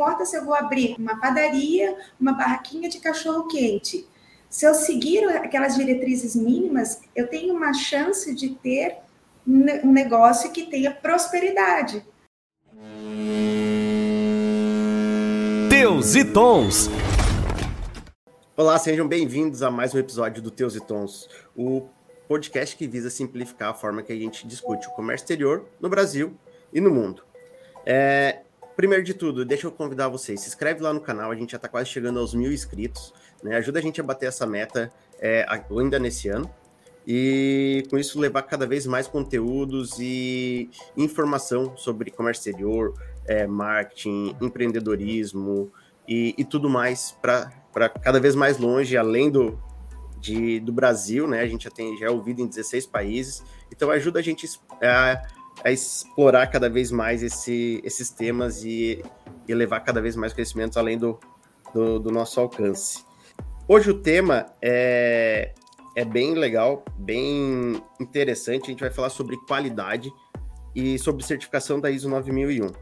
importa se eu vou abrir uma padaria, uma barraquinha de cachorro quente. Se eu seguir aquelas diretrizes mínimas, eu tenho uma chance de ter um negócio que tenha prosperidade. Teus e Tons. Olá, sejam bem-vindos a mais um episódio do Teus e Tons, o podcast que visa simplificar a forma que a gente discute o comércio exterior no Brasil e no mundo. É, primeiro de tudo, deixa eu convidar vocês, se inscreve lá no canal, a gente já está quase chegando aos mil inscritos, né? Ajuda a gente a bater essa meta é, ainda nesse ano e com isso levar cada vez mais conteúdos e informação sobre comércio exterior, é, marketing, empreendedorismo e, e tudo mais para cada vez mais longe, além do, de, do Brasil, né? A gente já tem já é ouvido em 16 países, então ajuda a gente a, a explorar cada vez mais esse, esses temas e, e levar cada vez mais conhecimentos além do, do, do nosso alcance. Hoje o tema é, é bem legal, bem interessante. A gente vai falar sobre qualidade e sobre certificação da ISO 9001.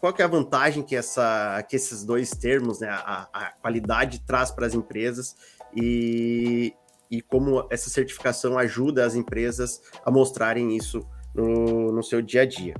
Qual que é a vantagem que, essa, que esses dois termos, né, a, a qualidade traz para as empresas e, e como essa certificação ajuda as empresas a mostrarem isso no, no seu dia a dia.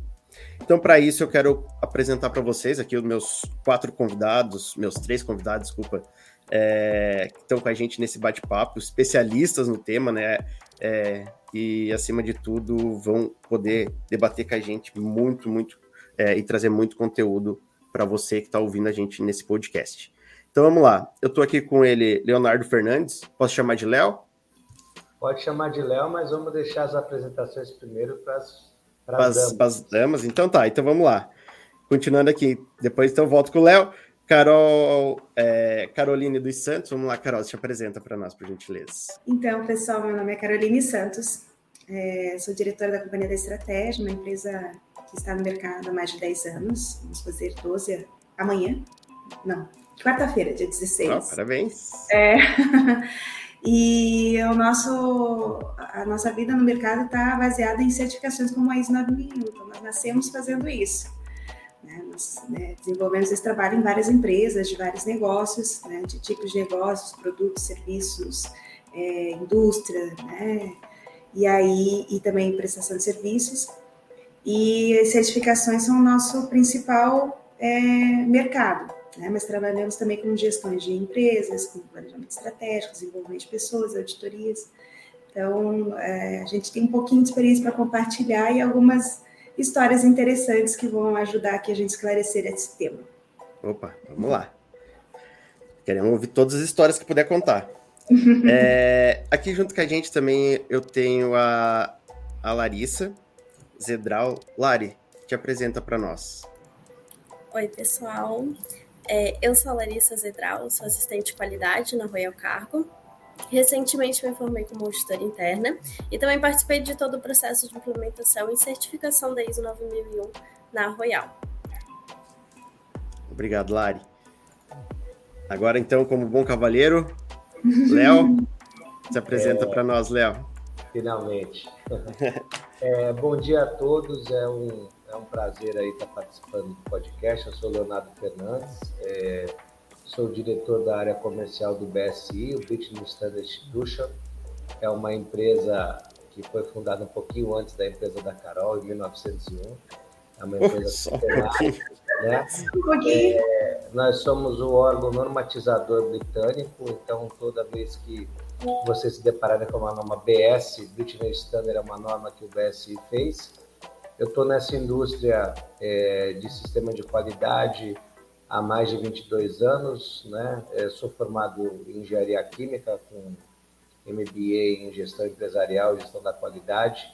Então, para isso, eu quero apresentar para vocês aqui os meus quatro convidados, meus três convidados, desculpa, é, que estão com a gente nesse bate-papo, especialistas no tema, né? É, e, acima de tudo, vão poder debater com a gente muito, muito é, e trazer muito conteúdo para você que está ouvindo a gente nesse podcast. Então, vamos lá. Eu estou aqui com ele, Leonardo Fernandes. Posso chamar de Léo? Pode chamar de Léo, mas vamos deixar as apresentações primeiro para as damas. damas. Então tá, então vamos lá. Continuando aqui, depois então volto com o Léo. Carol, é, Caroline dos Santos, vamos lá, Carol, se apresenta para nós, por gentileza. Então, pessoal, meu nome é Caroline Santos, é, sou diretora da Companhia da Estratégia, uma empresa que está no mercado há mais de 10 anos, vamos fazer 12 amanhã, não, quarta-feira, dia 16. Oh, parabéns! É, e o nosso, a nossa vida no mercado está baseada em certificações como a ISO 9001, então nós nascemos fazendo isso. Né? Nós né, desenvolvemos esse trabalho em várias empresas, de vários negócios, né, de tipos de negócios, produtos, serviços, é, indústria, né? e aí e também prestação de serviços. E certificações são o nosso principal é, mercado, né? mas trabalhamos também com gestões de empresas, com planejamento estratégico, desenvolvimento de pessoas, auditorias. Então, é, a gente tem um pouquinho de experiência para compartilhar e algumas histórias interessantes que vão ajudar aqui a gente esclarecer esse tema. Opa, vamos lá. Queremos ouvir todas as histórias que puder contar. é, aqui junto com a gente também eu tenho a, a Larissa Zedral. Lari, te apresenta para nós. Oi, pessoal. É, eu sou a Larissa Zedral, sou assistente de qualidade na Royal Cargo. Recentemente me formei como auditora interna e também participei de todo o processo de implementação e certificação da ISO 9001 na Royal. Obrigado, Lari. Agora, então, como bom cavalheiro, Léo, se apresenta é, para nós, Léo. Finalmente. é, bom dia a todos, é um, é um prazer aí estar participando do podcast. Eu sou Leonardo Fernandes, é, Sou diretor da área comercial do BSI, o Business Standard Institution. É uma empresa que foi fundada um pouquinho antes da empresa da Carol, em 1901. É uma empresa né? É, nós somos o órgão normatizador britânico, então toda vez que você se depararem com uma norma BS, British Standard é uma norma que o BSI fez. Eu estou nessa indústria é, de sistema de qualidade, há mais de 22 anos, né? Eu sou formado em engenharia química com MBA em gestão empresarial, gestão da qualidade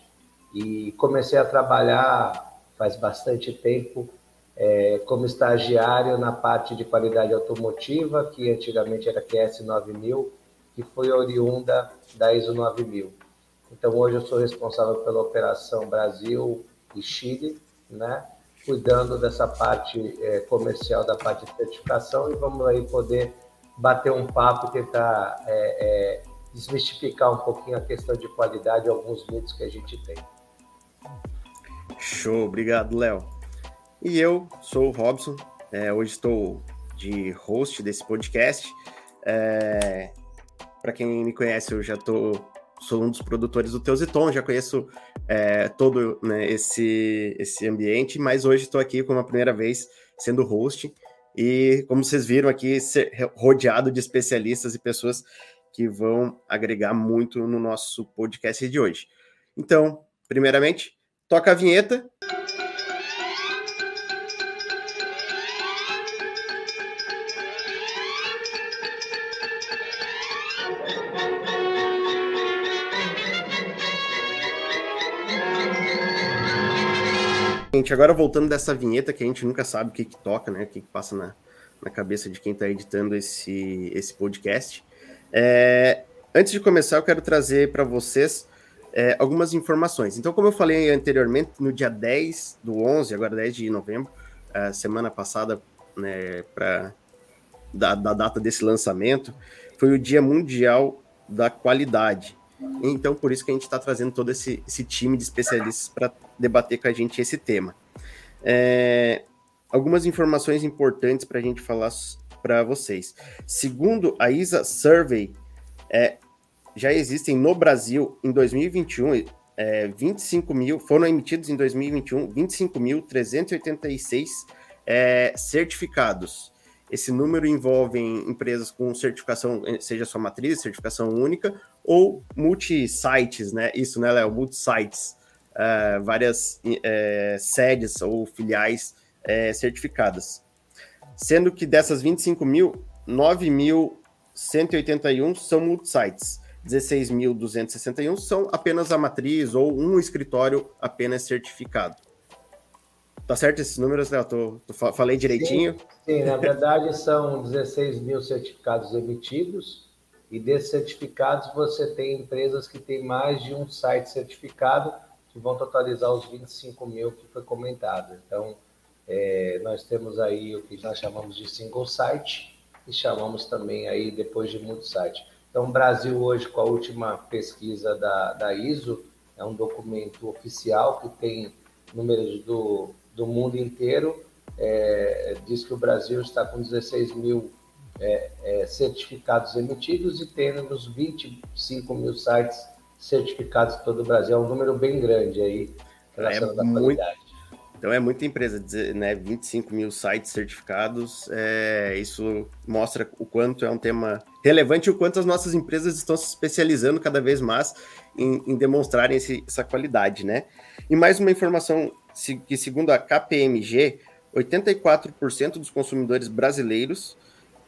e comecei a trabalhar faz bastante tempo é, como estagiário na parte de qualidade automotiva, que antigamente era QS 9000, que foi oriunda da ISO 9000. Então hoje eu sou responsável pela operação Brasil e Chile, né? cuidando dessa parte é, comercial, da parte de certificação, e vamos aí poder bater um papo e tentar é, é, desmistificar um pouquinho a questão de qualidade e alguns mitos que a gente tem. Show, obrigado, Léo. E eu sou o Robson, É, hoje estou de host desse podcast. É, Para quem me conhece, eu já tô, sou um dos produtores do Teus e Tom, já conheço é, todo né, esse, esse ambiente, mas hoje estou aqui como a primeira vez sendo host. E como vocês viram aqui, rodeado de especialistas e pessoas que vão agregar muito no nosso podcast de hoje. Então, primeiramente, toca a vinheta. Gente, agora voltando dessa vinheta que a gente nunca sabe o que, que toca, né? O que, que passa na, na cabeça de quem está editando esse, esse podcast. É, antes de começar, eu quero trazer para vocês é, algumas informações. Então, como eu falei anteriormente, no dia 10 do 11, agora 10 de novembro, semana passada, né, para da, da data desse lançamento, foi o Dia Mundial da Qualidade. Então, por isso que a gente está trazendo todo esse, esse time de especialistas para debater com a gente esse tema. É, algumas informações importantes para a gente falar para vocês. Segundo a ISA Survey, é, já existem no Brasil, em 2021, é, 25 mil, foram emitidos em 2021 25.386 é, certificados. Esse número envolve empresas com certificação, seja sua matriz, certificação única, ou multi-sites, né? Isso, né, Léo? Multi-sites. Uh, várias uh, sedes ou filiais uh, certificadas. Sendo que dessas 25 mil, 9.181 são multi-sites. 16.261 são apenas a matriz ou um escritório apenas certificado. Tá certo esses números, Léo? Tô, tô, falei direitinho? Sim, sim, na verdade são 16 mil certificados emitidos, e desses certificados você tem empresas que têm mais de um site certificado, que vão totalizar os 25 mil que foi comentado. Então, é, nós temos aí o que nós chamamos de single site, e chamamos também aí depois de multi-site. Então, o Brasil hoje, com a última pesquisa da, da ISO, é um documento oficial que tem números do do mundo inteiro é, diz que o Brasil está com 16 mil é, é, certificados emitidos e temos 25 mil sites certificados em todo o Brasil. É um número bem grande aí relacionado é à qualidade. Então é muita empresa, né? 25 mil sites certificados. É, isso mostra o quanto é um tema relevante e o quanto as nossas empresas estão se especializando cada vez mais em, em demonstrarem esse, essa qualidade, né? E mais uma informação que, segundo a KPMG, 84% dos consumidores brasileiros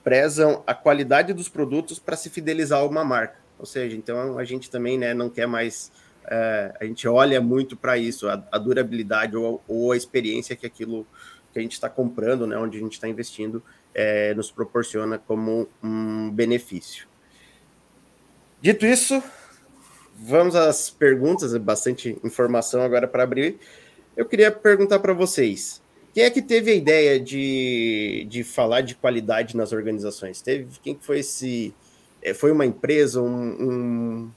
prezam a qualidade dos produtos para se fidelizar a uma marca. Ou seja, então a gente também né, não quer mais. É, a gente olha muito para isso, a, a durabilidade ou, ou, a experiência que aquilo que a gente está comprando, né, onde a gente está investindo, é, nos proporciona como um benefício. Dito isso, vamos às perguntas, bastante informação agora para abrir. Eu queria perguntar para vocês: quem é que teve a ideia de, de falar de qualidade nas organizações? Teve quem foi esse? É, foi uma empresa, um, um,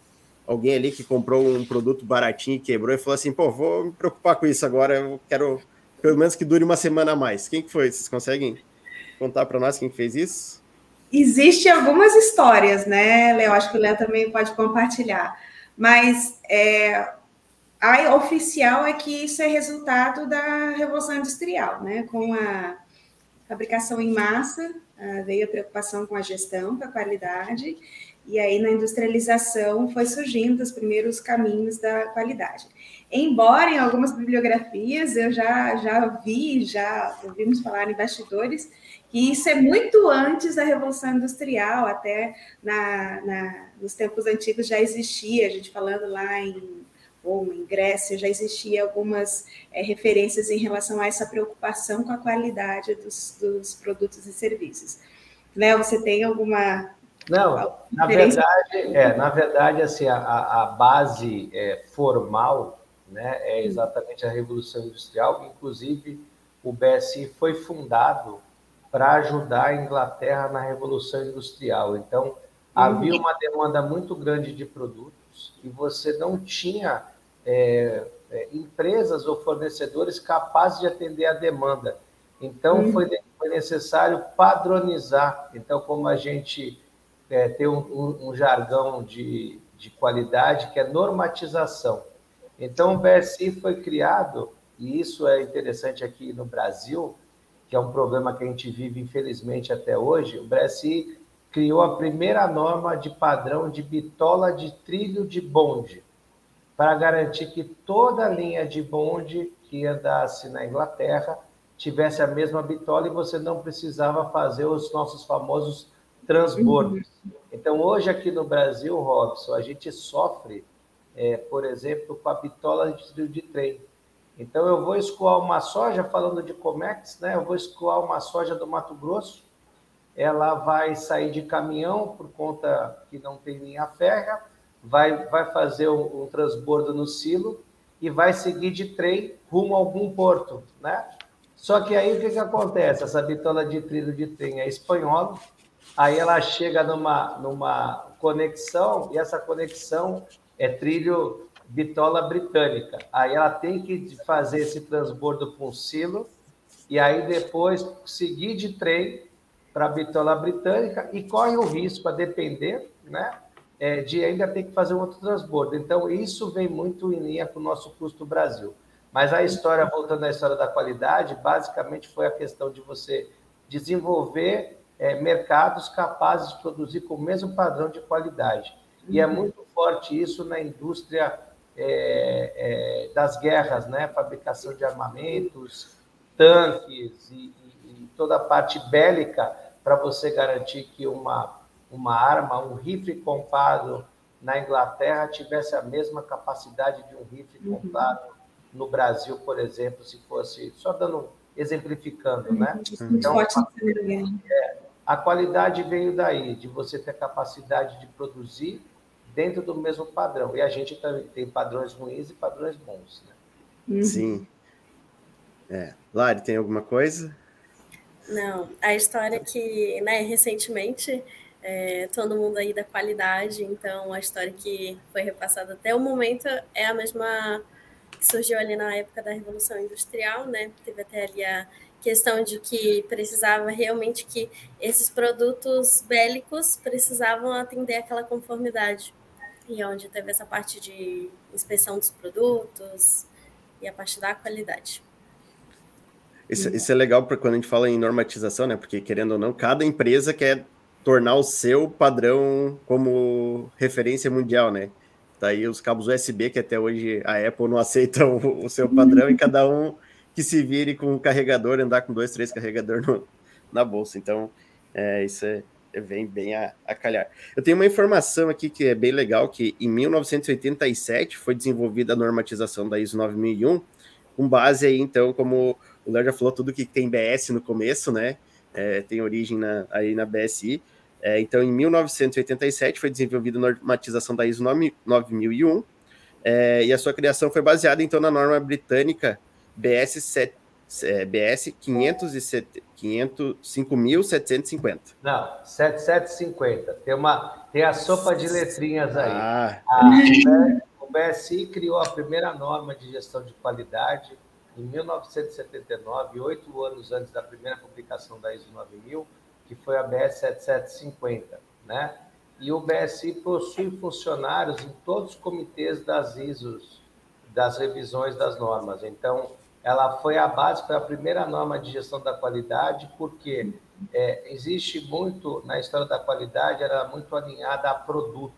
alguém ali que comprou um produto baratinho e quebrou e falou assim: pô, vou me preocupar com isso agora. Eu quero pelo menos que dure uma semana a mais. Quem que foi? Vocês conseguem contar para nós quem fez isso? Existem algumas histórias, né, Léo? Acho que o Léo também pode compartilhar. Mas é, a oficial é que isso é resultado da Revolução Industrial, né? Com a fabricação em massa, veio a preocupação com a gestão, com a qualidade, e aí na industrialização foi surgindo os primeiros caminhos da qualidade. Embora em algumas bibliografias eu já, já vi, já ouvimos falar em bastidores, que isso é muito antes da Revolução Industrial, até na, na, nos tempos antigos já existia, a gente falando lá em em Grécia, já existia algumas é, referências em relação a essa preocupação com a qualidade dos, dos produtos e serviços. Léo, você tem alguma. Não, na verdade, é, na verdade, assim, a, a base é, formal né, é exatamente a Revolução Industrial, inclusive o BSI foi fundado para ajudar a Inglaterra na Revolução Industrial. Então, havia uhum. uma demanda muito grande de produtos e você não tinha é, é, empresas ou fornecedores capazes de atender a demanda. Então, uhum. foi, foi foi necessário padronizar. Então, como a gente é, tem um, um, um jargão de, de qualidade que é normatização. Então, o BSI foi criado, e isso é interessante aqui no Brasil, que é um problema que a gente vive, infelizmente, até hoje. O BSI criou a primeira norma de padrão de bitola de trilho de bonde, para garantir que toda linha de bonde que andasse na Inglaterra tivesse a mesma bitola e você não precisava fazer os nossos famosos transbordos. Então, hoje aqui no Brasil, Robson, a gente sofre, é, por exemplo, com a bitola de de trem. Então, eu vou escoar uma soja, falando de Comex, né? eu vou escoar uma soja do Mato Grosso, ela vai sair de caminhão por conta que não tem linha férrea, vai, vai fazer um, um transbordo no silo e vai seguir de trem rumo a algum porto, né? Só que aí o que, que acontece? Essa bitola de trilho de trem é espanhola, aí ela chega numa, numa conexão, e essa conexão é trilho bitola britânica. Aí ela tem que fazer esse transbordo para um silo, e aí depois seguir de trem para a bitola britânica, e corre o risco, a depender, né? É, de ainda ter que fazer um outro transbordo. Então, isso vem muito em linha com o nosso custo Brasil. Mas a história, voltando à história da qualidade, basicamente foi a questão de você desenvolver é, mercados capazes de produzir com o mesmo padrão de qualidade. E é uhum. muito forte isso na indústria é, é, das guerras, né? fabricação de armamentos, tanques e, e, e toda a parte bélica para você garantir que uma, uma arma, um rifle comprado na Inglaterra tivesse a mesma capacidade de um rifle uhum. comprado no Brasil, por exemplo, se fosse, só dando, exemplificando, né? Então, a, é, a qualidade veio daí, de você ter capacidade de produzir dentro do mesmo padrão. E a gente também tem padrões ruins e padrões bons, né? Uhum. Sim. É. Lari, tem alguma coisa? Não, a história que, né, recentemente, é, todo mundo aí da qualidade, então a história que foi repassada até o momento é a mesma que surgiu ali na época da Revolução Industrial, né? Teve até ali a questão de que precisava realmente que esses produtos bélicos precisavam atender aquela conformidade. E onde teve essa parte de inspeção dos produtos e a parte da qualidade. Isso, isso é legal para quando a gente fala em normatização, né? Porque, querendo ou não, cada empresa quer tornar o seu padrão como referência mundial, né? Daí os cabos USB, que até hoje a Apple não aceita o, o seu padrão, e cada um que se vire com um carregador, andar com dois, três carregadores no, na bolsa. Então, é, isso é, é, vem bem a, a, calhar. Eu tenho uma informação aqui que é bem legal, que em 1987 foi desenvolvida a normatização da ISO 9001, com base aí, então, como o Léo já falou, tudo que tem BS no começo, né? É, tem origem na, aí na BSI, é, então, em 1987 foi desenvolvida a normatização da ISO 9001 é, e a sua criação foi baseada então na norma britânica BS, 7, é, BS 505.750. Não, 7750. Tem, uma, tem a sopa de letrinhas aí. Ah. A, o BSI criou a primeira norma de gestão de qualidade em 1979, oito anos antes da primeira publicação da ISO 9000 que foi a BS 7750, né? E o BSI possui funcionários em todos os comitês das ISOs, das revisões das normas. Então, ela foi a base, foi a primeira norma de gestão da qualidade, porque é, existe muito, na história da qualidade, era muito alinhada a produto.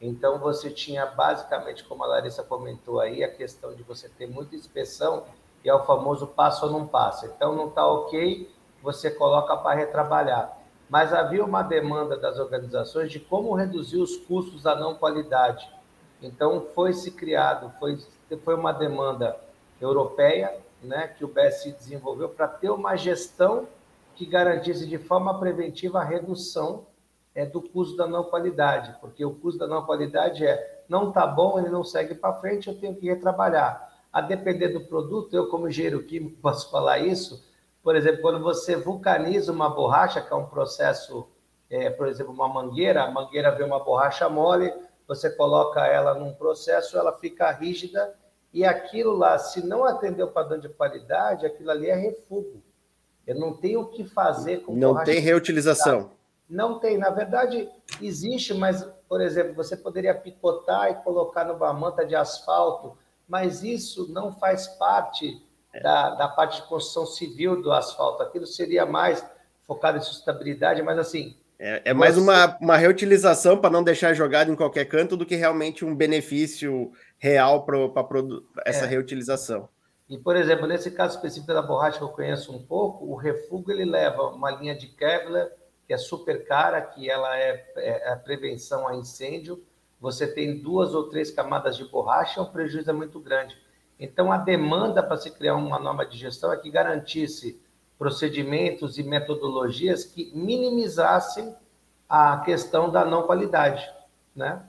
Então, você tinha basicamente, como a Larissa comentou aí, a questão de você ter muita inspeção, e é o famoso passo ou não passa. Então, não está ok, você coloca para retrabalhar. Mas havia uma demanda das organizações de como reduzir os custos da não qualidade. Então, foi se criado, foi, foi uma demanda europeia, né, que o BSI desenvolveu para ter uma gestão que garantisse de forma preventiva a redução é, do custo da não qualidade, porque o custo da não qualidade é não está bom, ele não segue para frente, eu tenho que retrabalhar. A depender do produto, eu como engenheiro químico posso falar isso, por exemplo, quando você vulcaniza uma borracha, que é um processo, é, por exemplo, uma mangueira, a mangueira vê uma borracha mole, você coloca ela num processo, ela fica rígida e aquilo lá, se não atender o padrão de qualidade, aquilo ali é refúgio. Eu não tenho o que fazer com Não tem reutilização. Não tem. Na verdade, existe, mas, por exemplo, você poderia picotar e colocar numa manta de asfalto, mas isso não faz parte. Da, da parte de construção civil do asfalto. Aquilo seria mais focado em sustentabilidade, mas assim. É, é mais você... uma, uma reutilização para não deixar jogado em qualquer canto do que realmente um benefício real para essa é. reutilização. E, por exemplo, nesse caso específico da borracha que eu conheço um pouco, o refúgio ele leva uma linha de Kevlar que é super cara, que ela é, é a prevenção a incêndio. Você tem duas ou três camadas de borracha, é prejuízo é muito grande. Então, a demanda para se criar uma norma de gestão é que garantisse procedimentos e metodologias que minimizassem a questão da não qualidade, né?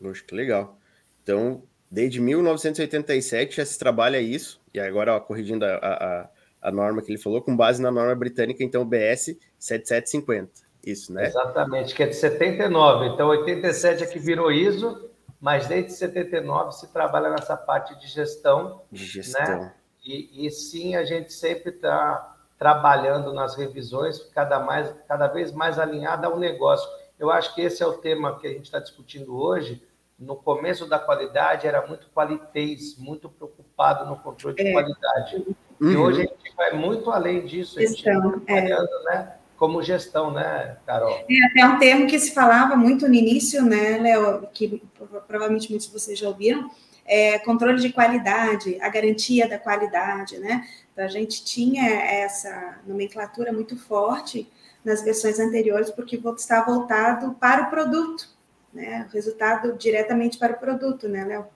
Poxa, que legal. Então, desde 1987 já se trabalha isso, e agora ó, corrigindo a, a, a, norma que ele falou, com base na norma britânica, então BS 7750. Isso, né? Exatamente, que é de 79. Então, 87 é que virou ISO, mas desde 79 se trabalha nessa parte de gestão. De gestão. Né? E, e sim, a gente sempre está trabalhando nas revisões, cada, mais, cada vez mais alinhada ao negócio. Eu acho que esse é o tema que a gente está discutindo hoje. No começo da qualidade era muito qualitez, muito preocupado no controle de é. qualidade. Uhum. E hoje a gente vai muito além disso. A gente está trabalhando, é. né? Como gestão, né, Carol? É até um termo que se falava muito no início, né, Léo, que provavelmente muitos de vocês já ouviram, é, controle de qualidade, a garantia da qualidade, né? Então, a gente tinha essa nomenclatura muito forte nas versões anteriores, porque está voltado para o produto, né? O resultado diretamente para o produto, né, Léo?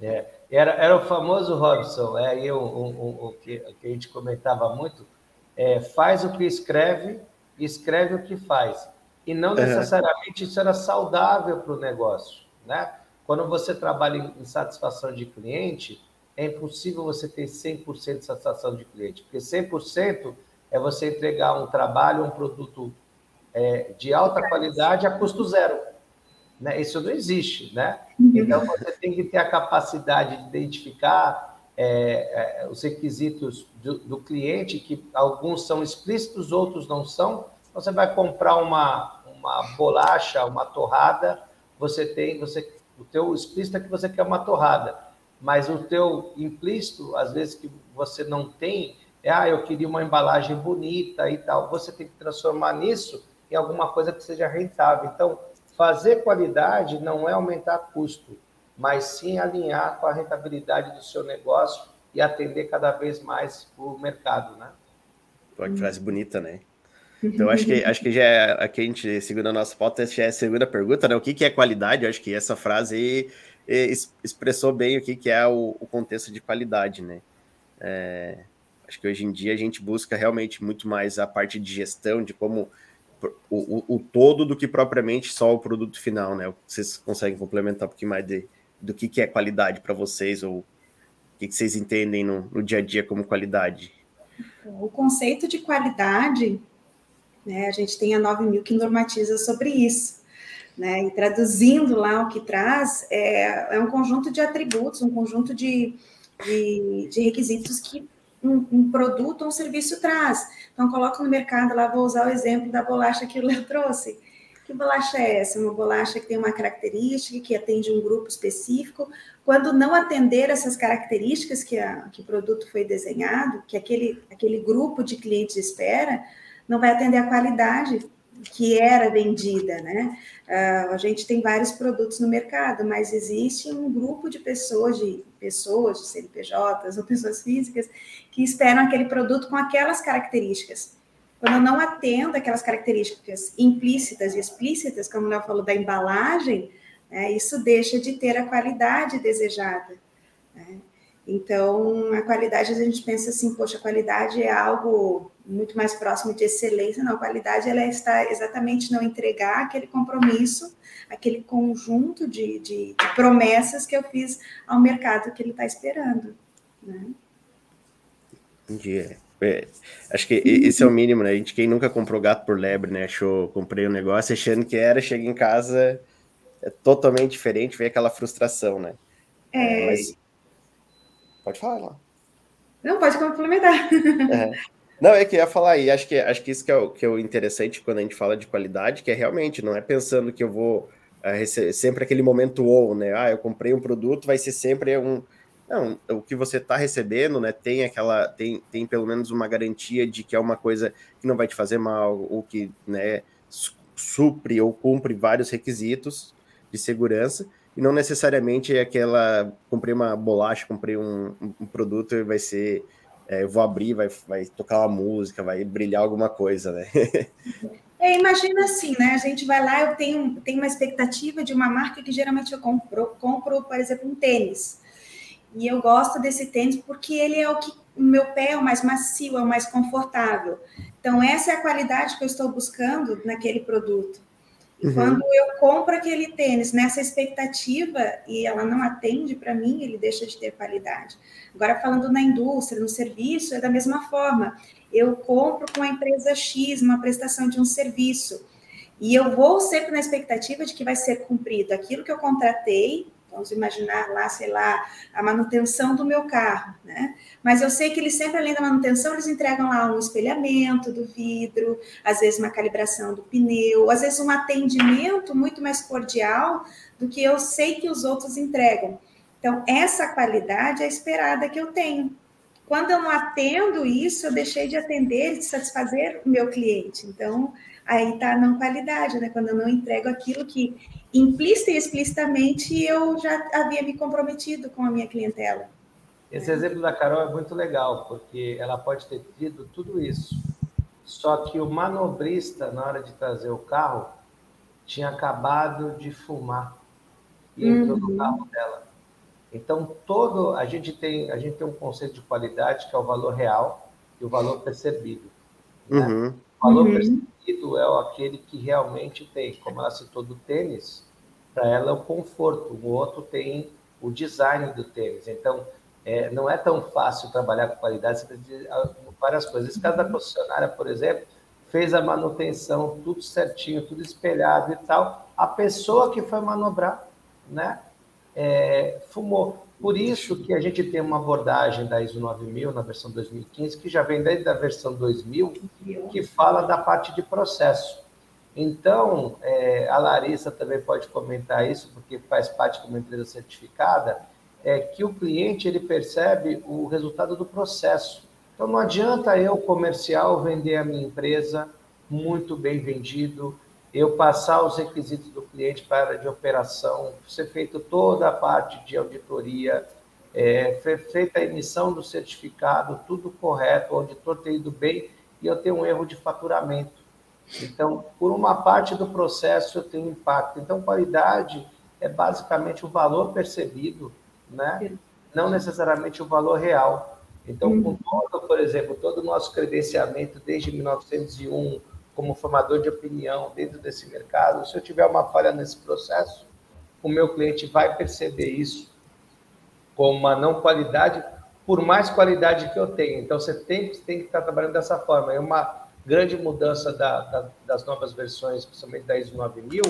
É, era, era o famoso Robson, é aí o, o, o, que, que a gente comentava muito, é, faz o que escreve, escreve o que faz. E não necessariamente isso era saudável para o negócio, né? Quando você trabalha em satisfação de cliente, é impossível você ter 100% de satisfação de cliente, porque 100% é você entregar um trabalho, um produto é, de alta qualidade a custo zero. Né? Isso não existe, né? Uhum. Então, você tem que ter a capacidade de identificar é, é, os requisitos do, do, cliente, que alguns são explícitos, outros não são. Você vai comprar uma, uma bolacha, uma torrada, você tem, você o teu explícito é que você quer uma torrada, mas o teu implícito, às vezes que você não tem, é, ah, eu queria uma embalagem bonita e tal. Você tem que transformar nisso em alguma coisa que seja rentável. Então, fazer qualidade não é aumentar custo, mas sim alinhar com a rentabilidade do seu negócio e atender cada vez mais o mercado, né? Pô, que frase bonita, né? Então, acho que, acho que já é, aqui a gente, segundo a nossa pauta, já é a segunda pergunta, né? O que, que é qualidade? Eu acho que essa frase expressou bem o que, que é o, o contexto de qualidade, né? É, acho que hoje em dia a gente busca realmente muito mais a parte de gestão, de como o, o, o todo do que propriamente só o produto final, né? Vocês conseguem complementar um pouquinho mais de, do que, que é qualidade para vocês, ou o que, que vocês entendem no, no dia a dia como qualidade? O conceito de qualidade né? A gente tem a 9000 que normatiza sobre isso. Né? E traduzindo lá o que traz, é, é um conjunto de atributos, um conjunto de, de, de requisitos que um, um, produto ou um serviço traz. Então, coloca no mercado, lá vou usar o exemplo da bolacha que o Léo trouxe. Que bolacha é essa? Uma bolacha que tem uma característica, que atende um grupo específico. Quando não atender essas características que, a, que o produto foi desenhado, que aquele, aquele grupo de clientes espera, não vai atender a qualidade que era vendida, né? Uh, a gente tem vários produtos no mercado, mas existe um grupo de pessoas, de pessoas, de CNPJs ou pessoas físicas, que esperam aquele produto com aquelas características. Quando eu não atendo aquelas características implícitas e explícitas, como Léo falou da embalagem, né, isso deixa de ter a qualidade desejada. Né? Então, a qualidade, a gente pensa assim, poxa, a qualidade é algo muito mais próximo de excelência. Não, a qualidade ela está exatamente não entregar aquele compromisso, aquele conjunto de, de, de promessas que eu fiz ao mercado que ele está esperando. Né? Entendi. É, acho que esse é o mínimo, né? A gente, quem nunca comprou gato por lebre, né? Achou, comprei um negócio achando que era, chega em casa, é totalmente diferente, vem aquela frustração, né? É, mas Pode falar lá. Não, pode complementar. É. Não, é que eu ia falar aí, acho que, acho que isso que é, o, que é o interessante quando a gente fala de qualidade, que é realmente, não é pensando que eu vou é, sempre aquele momento ou, né? Ah, eu comprei um produto, vai ser sempre um. Não, o que você está recebendo, né? Tem aquela, tem, tem pelo menos uma garantia de que é uma coisa que não vai te fazer mal, ou que, né, supre ou cumpre vários requisitos de segurança, e não necessariamente é aquela, comprei uma bolacha, comprei um, um produto e vai ser é, eu vou abrir, vai, vai tocar uma música, vai brilhar alguma coisa, né? É, imagina assim, né? A gente vai lá, eu tenho, tenho uma expectativa de uma marca que geralmente eu compro, compro, por exemplo, um tênis. E eu gosto desse tênis porque ele é o que o meu pé é o mais macio, é o mais confortável. Então, essa é a qualidade que eu estou buscando naquele produto. E uhum. quando eu compro aquele tênis nessa expectativa e ela não atende para mim, ele deixa de ter qualidade. Agora, falando na indústria, no serviço, é da mesma forma. Eu compro com a empresa X uma prestação de um serviço e eu vou sempre na expectativa de que vai ser cumprido aquilo que eu contratei Vamos imaginar lá, sei lá, a manutenção do meu carro, né? Mas eu sei que eles sempre, além da manutenção, eles entregam lá um espelhamento do vidro, às vezes uma calibração do pneu, às vezes um atendimento muito mais cordial do que eu sei que os outros entregam. Então, essa qualidade é esperada que eu tenho. Quando eu não atendo isso, eu deixei de atender, de satisfazer o meu cliente. Então, aí está a não qualidade, né? Quando eu não entrego aquilo que implícita e explicitamente eu já havia me comprometido com a minha clientela. Esse exemplo da Carol é muito legal, porque ela pode ter tido tudo isso. Só que o manobrista, na hora de trazer o carro, tinha acabado de fumar e entrou uhum. no carro dela. Então, todo a gente tem a gente tem um conceito de qualidade que é o valor real e o valor percebido. Né? Uhum. O valor uhum. percebido é aquele que realmente tem, como ela citou do tênis, para ela é o conforto, o outro tem o design do tênis. Então, é, não é tão fácil trabalhar com qualidade, você precisa de várias coisas. Esse caso da concessionária, por exemplo, fez a manutenção, tudo certinho, tudo espelhado e tal. A pessoa que foi manobrar, né, é, fumou. Por isso que a gente tem uma abordagem da ISO 9000 na versão 2015, que já vem desde a versão 2000, que fala da parte de processo. Então, é, a Larissa também pode comentar isso, porque faz parte de uma empresa certificada, é que o cliente ele percebe o resultado do processo. Então, não adianta eu, comercial, vender a minha empresa muito bem vendido, eu passar os requisitos do cliente para de operação, ser feito toda a parte de auditoria, é, feita a emissão do certificado, tudo correto, o auditor ter ido bem e eu tenho um erro de faturamento. Então, por uma parte do processo eu tenho impacto. Então, qualidade é basicamente o valor percebido, né? não necessariamente o valor real. Então, com uhum. todo, por exemplo, todo o nosso credenciamento desde 1901, como formador de opinião dentro desse mercado, se eu tiver uma falha nesse processo, o meu cliente vai perceber isso como uma não qualidade, por mais qualidade que eu tenha. Então, você tem, tem que estar trabalhando dessa forma. É uma grande mudança da, da, das novas versões, principalmente da ISO 9000,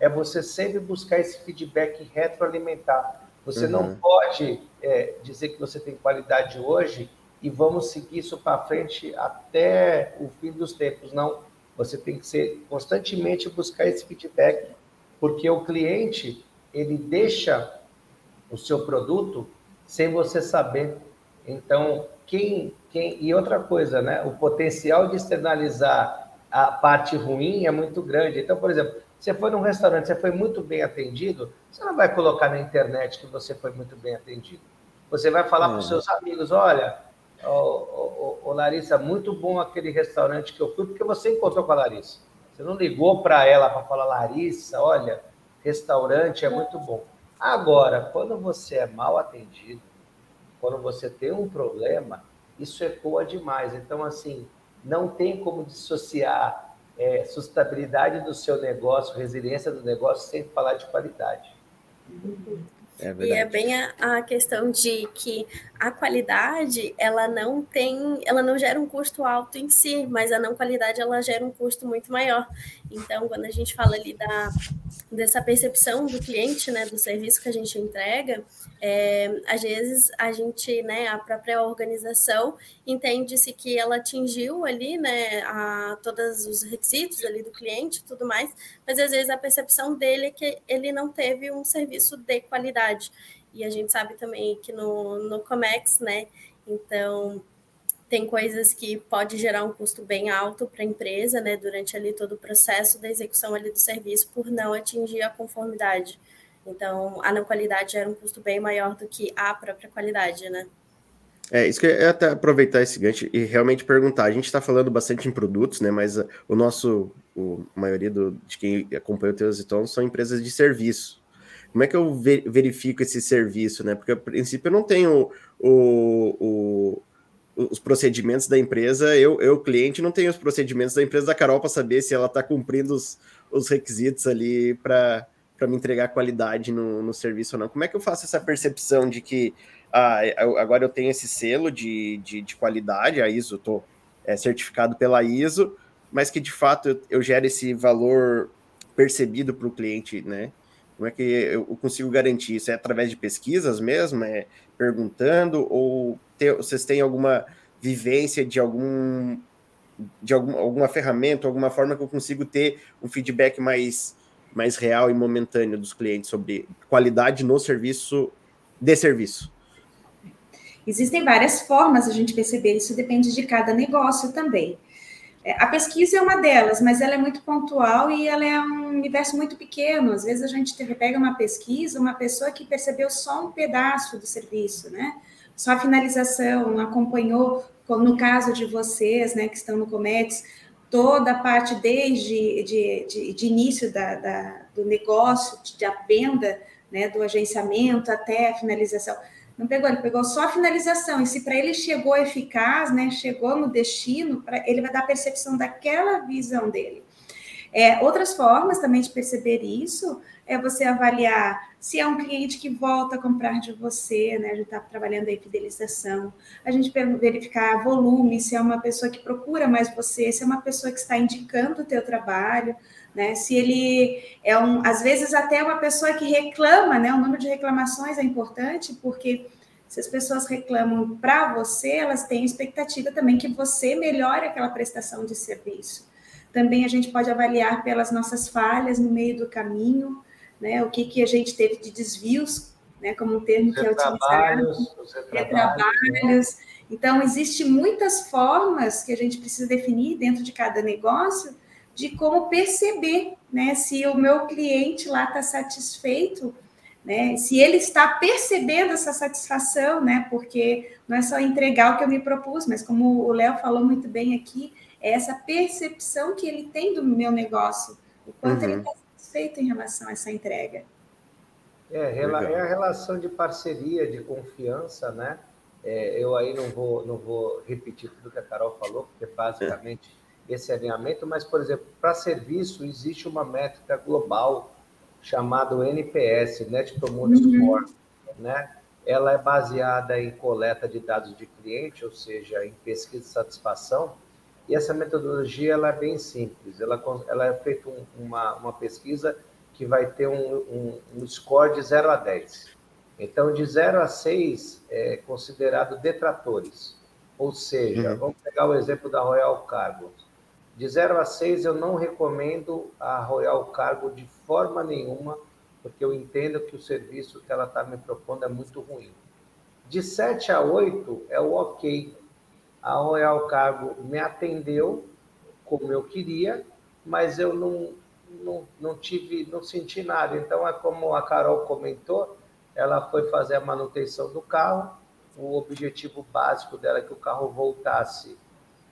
é você sempre buscar esse feedback retroalimentar. Você uhum. não pode é, dizer que você tem qualidade hoje e vamos seguir isso para frente até o fim dos tempos. Não, você tem que ser constantemente buscar esse feedback, porque o cliente ele deixa o seu produto sem você saber. Então, quem, quem e outra coisa, né? O potencial de externalizar a parte ruim é muito grande. Então, por exemplo, você foi num restaurante, você foi muito bem atendido, você não vai colocar na internet que você foi muito bem atendido. Você vai falar para os seus amigos, olha, Ô, ô, ô, Larissa, muito bom aquele restaurante que eu fui, porque você encontrou com a Larissa. Você não ligou para ela para falar, Larissa, olha, restaurante é muito bom. Agora, quando você é mal atendido, quando você tem um problema, isso ecoa demais. Então, assim, não tem como dissociar é, sustentabilidade do seu negócio, resiliência do negócio, sem falar de qualidade. É e é bem a, a, questão de que a qualidade ela não tem, ela não gera um custo alto em si, mas a não qualidade ela gera um custo muito maior. Então, quando a gente fala ali da, dessa percepção do cliente, né, do serviço que a gente entrega, é, às vezes a gente, né, a própria organização entende-se que ela atingiu ali, né, a, todos os requisitos ali do cliente e tudo mais, mas às vezes a percepção dele é que ele não teve um serviço de qualidade. E a gente sabe também que no, no Comex, né, então tem coisas que pode gerar um custo bem alto para a empresa, né, durante ali todo o processo da execução ali do serviço por não atingir a conformidade. Então, a não qualidade era um custo bem maior do que a própria qualidade, né? É, isso que eu ia até aproveitar esse gancho e realmente perguntar. A gente está falando bastante em produtos, né? Mas uh, o nosso, o, a maioria do, de quem acompanha o Teus Tons são empresas de serviço. Como é que eu verifico esse serviço, né? Porque a princípio eu não tenho o, o os procedimentos da empresa, eu, eu, cliente, não tenho os procedimentos da empresa da Carol para saber se ela está cumprindo os, os requisitos ali para me entregar qualidade no, no serviço ou não. Como é que eu faço essa percepção de que ah, agora eu tenho esse selo de, de, de qualidade, a ISO, estou é, certificado pela ISO, mas que de fato eu, eu gero esse valor percebido para o cliente, né? Como é que eu consigo garantir isso? É através de pesquisas mesmo? É perguntando? Ou ter, vocês têm alguma vivência de algum de algum, alguma ferramenta, alguma forma que eu consigo ter um feedback mais mais real e momentâneo dos clientes sobre qualidade no serviço de serviço? Existem várias formas a gente perceber, isso depende de cada negócio também. É, a pesquisa é uma delas, mas ela é muito pontual e ela é um universo muito pequeno. Às vezes a gente pega uma pesquisa, uma pessoa que percebeu só um pedaço do serviço, né? Só a finalização, acompanhou, como no caso de vocês, né, que estão no Comex, toda a parte desde de, de, de início da, da, do negócio, da venda, né, do agenciamento até a finalização. Não pegou, ele pegou só a finalização. E se para ele chegou eficaz, né, chegou no destino, pra, ele vai dar a percepção daquela visão dele. É, outras formas também de perceber isso é você avaliar se é um cliente que volta a comprar de você, né? A gente está trabalhando aí fidelização. A gente verificar volume, se é uma pessoa que procura mais você, se é uma pessoa que está indicando o teu trabalho, né? Se ele é um, às vezes até uma pessoa que reclama, né? O número de reclamações é importante porque se as pessoas reclamam para você, elas têm expectativa também que você melhore aquela prestação de serviço. Também a gente pode avaliar pelas nossas falhas no meio do caminho, né? O que, que a gente teve de desvios, né? Como um termo que é utilizado. Retrabalhos. Então, existem muitas formas que a gente precisa definir dentro de cada negócio de como perceber, né? Se o meu cliente lá está satisfeito, né? Se ele está percebendo essa satisfação, né? Porque não é só entregar o que eu me propus, mas como o Léo falou muito bem aqui, é essa percepção que ele tem do meu negócio, o quanto uhum. ele está satisfeito em relação a essa entrega. É, é a relação de parceria, de confiança, né? É, eu aí não vou, não vou repetir tudo que a Carol falou, porque basicamente é. Esse alinhamento, mas, por exemplo, para serviço existe uma métrica global chamada NPS, Net Promoter uhum. Score, né? Ela é baseada em coleta de dados de cliente, ou seja, em pesquisa de satisfação, e essa metodologia ela é bem simples. Ela, ela é feita um, uma, uma pesquisa que vai ter um, um, um, score de 0 a 10. Então, de 0 a 6 é considerado detratores. Ou seja, uhum. vamos pegar o exemplo da Royal Cargo. De 0 a 6, eu não recomendo a Royal Cargo de forma nenhuma, porque eu entendo que o serviço que ela está me propondo é muito ruim. De 7 a 8 é o ok, a Royal Cargo me atendeu como eu queria, mas eu não, não, não tive, não senti nada. Então, é como a Carol comentou, ela foi fazer a manutenção do carro, o objetivo básico dela é que o carro voltasse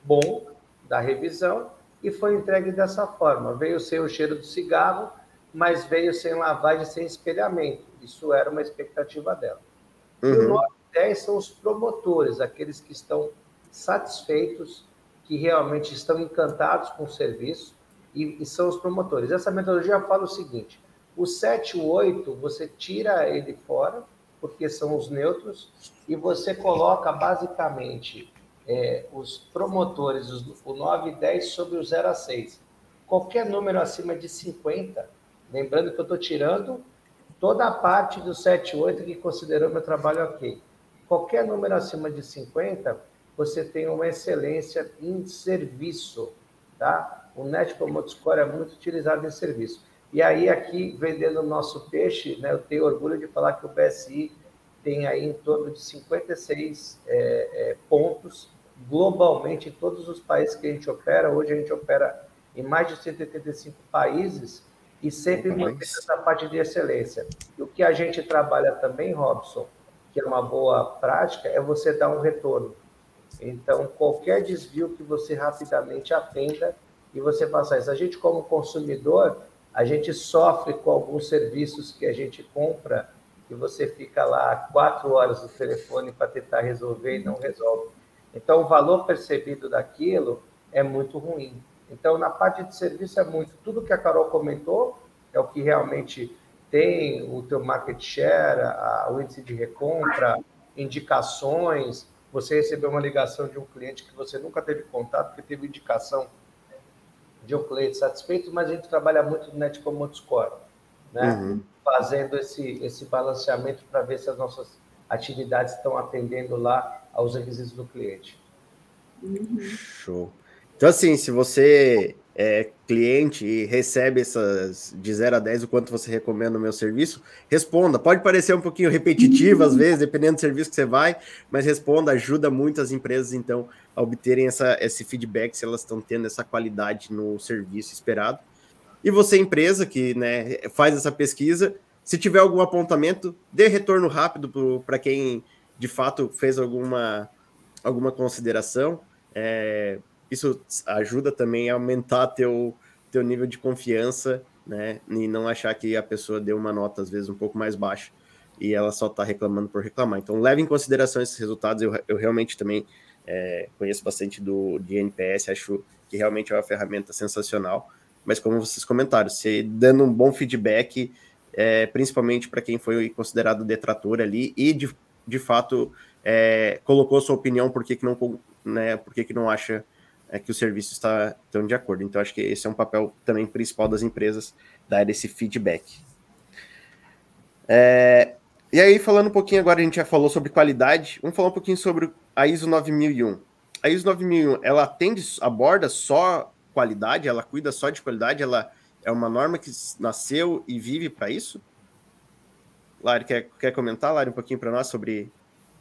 bom da revisão e foi entregue dessa forma. Veio sem o cheiro do cigarro, mas veio sem lavagem, sem espelhamento. Isso era uma expectativa dela. Uhum. E o 9 e 10 são os promotores, aqueles que estão satisfeitos, que realmente estão encantados com o serviço e, e são os promotores. Essa metodologia fala o seguinte: O 7 e o 8, você tira ele fora, porque são os neutros, e você coloca basicamente é, os promotores, os, o 9 e 10 sobre o 0 a 6. Qualquer número acima de 50, lembrando que eu estou tirando toda a parte do 7 e 8 que considerou meu trabalho ok. Qualquer número acima de 50, você tem uma excelência em serviço, tá? O Net Promoter Score é muito utilizado em serviço. E aí, aqui, vendendo o nosso peixe, né, eu tenho orgulho de falar que o BSI tem aí em torno de 56 é, é, pontos globalmente em todos os países que a gente opera. Hoje a gente opera em mais de 185 países e sempre mantendo essa parte de excelência. E o que a gente trabalha também, Robson, que é uma boa prática, é você dar um retorno. Então, qualquer desvio que você rapidamente atenda e você faça isso. A gente, como consumidor, a gente sofre com alguns serviços que a gente compra e você fica lá quatro horas no telefone para tentar resolver e não resolve. Então, o valor percebido daquilo é muito ruim. Então, na parte de serviço é muito. Tudo que a Carol comentou é o que realmente tem o teu market share, a, o índice de recompra, indicações. Você recebeu uma ligação de um cliente que você nunca teve contato, que teve indicação de um cliente satisfeito, mas a gente trabalha muito no Net Promoter Score, né? Uhum. Fazendo esse, esse balanceamento para ver se as nossas atividades estão atendendo lá aos requisitos do cliente. Show. Então, assim, se você é cliente e recebe essas de 0 a 10, o quanto você recomenda o meu serviço, responda. Pode parecer um pouquinho repetitivo às vezes, dependendo do serviço que você vai, mas responda, ajuda muito as empresas, então, a obterem essa, esse feedback se elas estão tendo essa qualidade no serviço esperado. E você, empresa, que né, faz essa pesquisa, se tiver algum apontamento, dê retorno rápido para quem de fato fez alguma, alguma consideração. É, isso ajuda também a aumentar teu, teu nível de confiança, né? E não achar que a pessoa deu uma nota, às vezes, um pouco mais baixa e ela só está reclamando por reclamar. Então, leve em consideração esses resultados. Eu, eu realmente também é, conheço bastante do de NPS, acho que realmente é uma ferramenta sensacional. Mas, como vocês comentaram, se dando um bom feedback, é, principalmente para quem foi considerado detrator ali e de, de fato é, colocou sua opinião por que, que não né, por que, que não acha é que o serviço está tão de acordo. Então, acho que esse é um papel também principal das empresas, dar esse feedback. É, e aí, falando um pouquinho agora, a gente já falou sobre qualidade, vamos falar um pouquinho sobre a ISO 9001. A ISO 9001, ela atende, aborda só qualidade, ela cuida só de qualidade, ela é uma norma que nasceu e vive para isso? Lari, quer, quer comentar, Lari, um pouquinho para nós sobre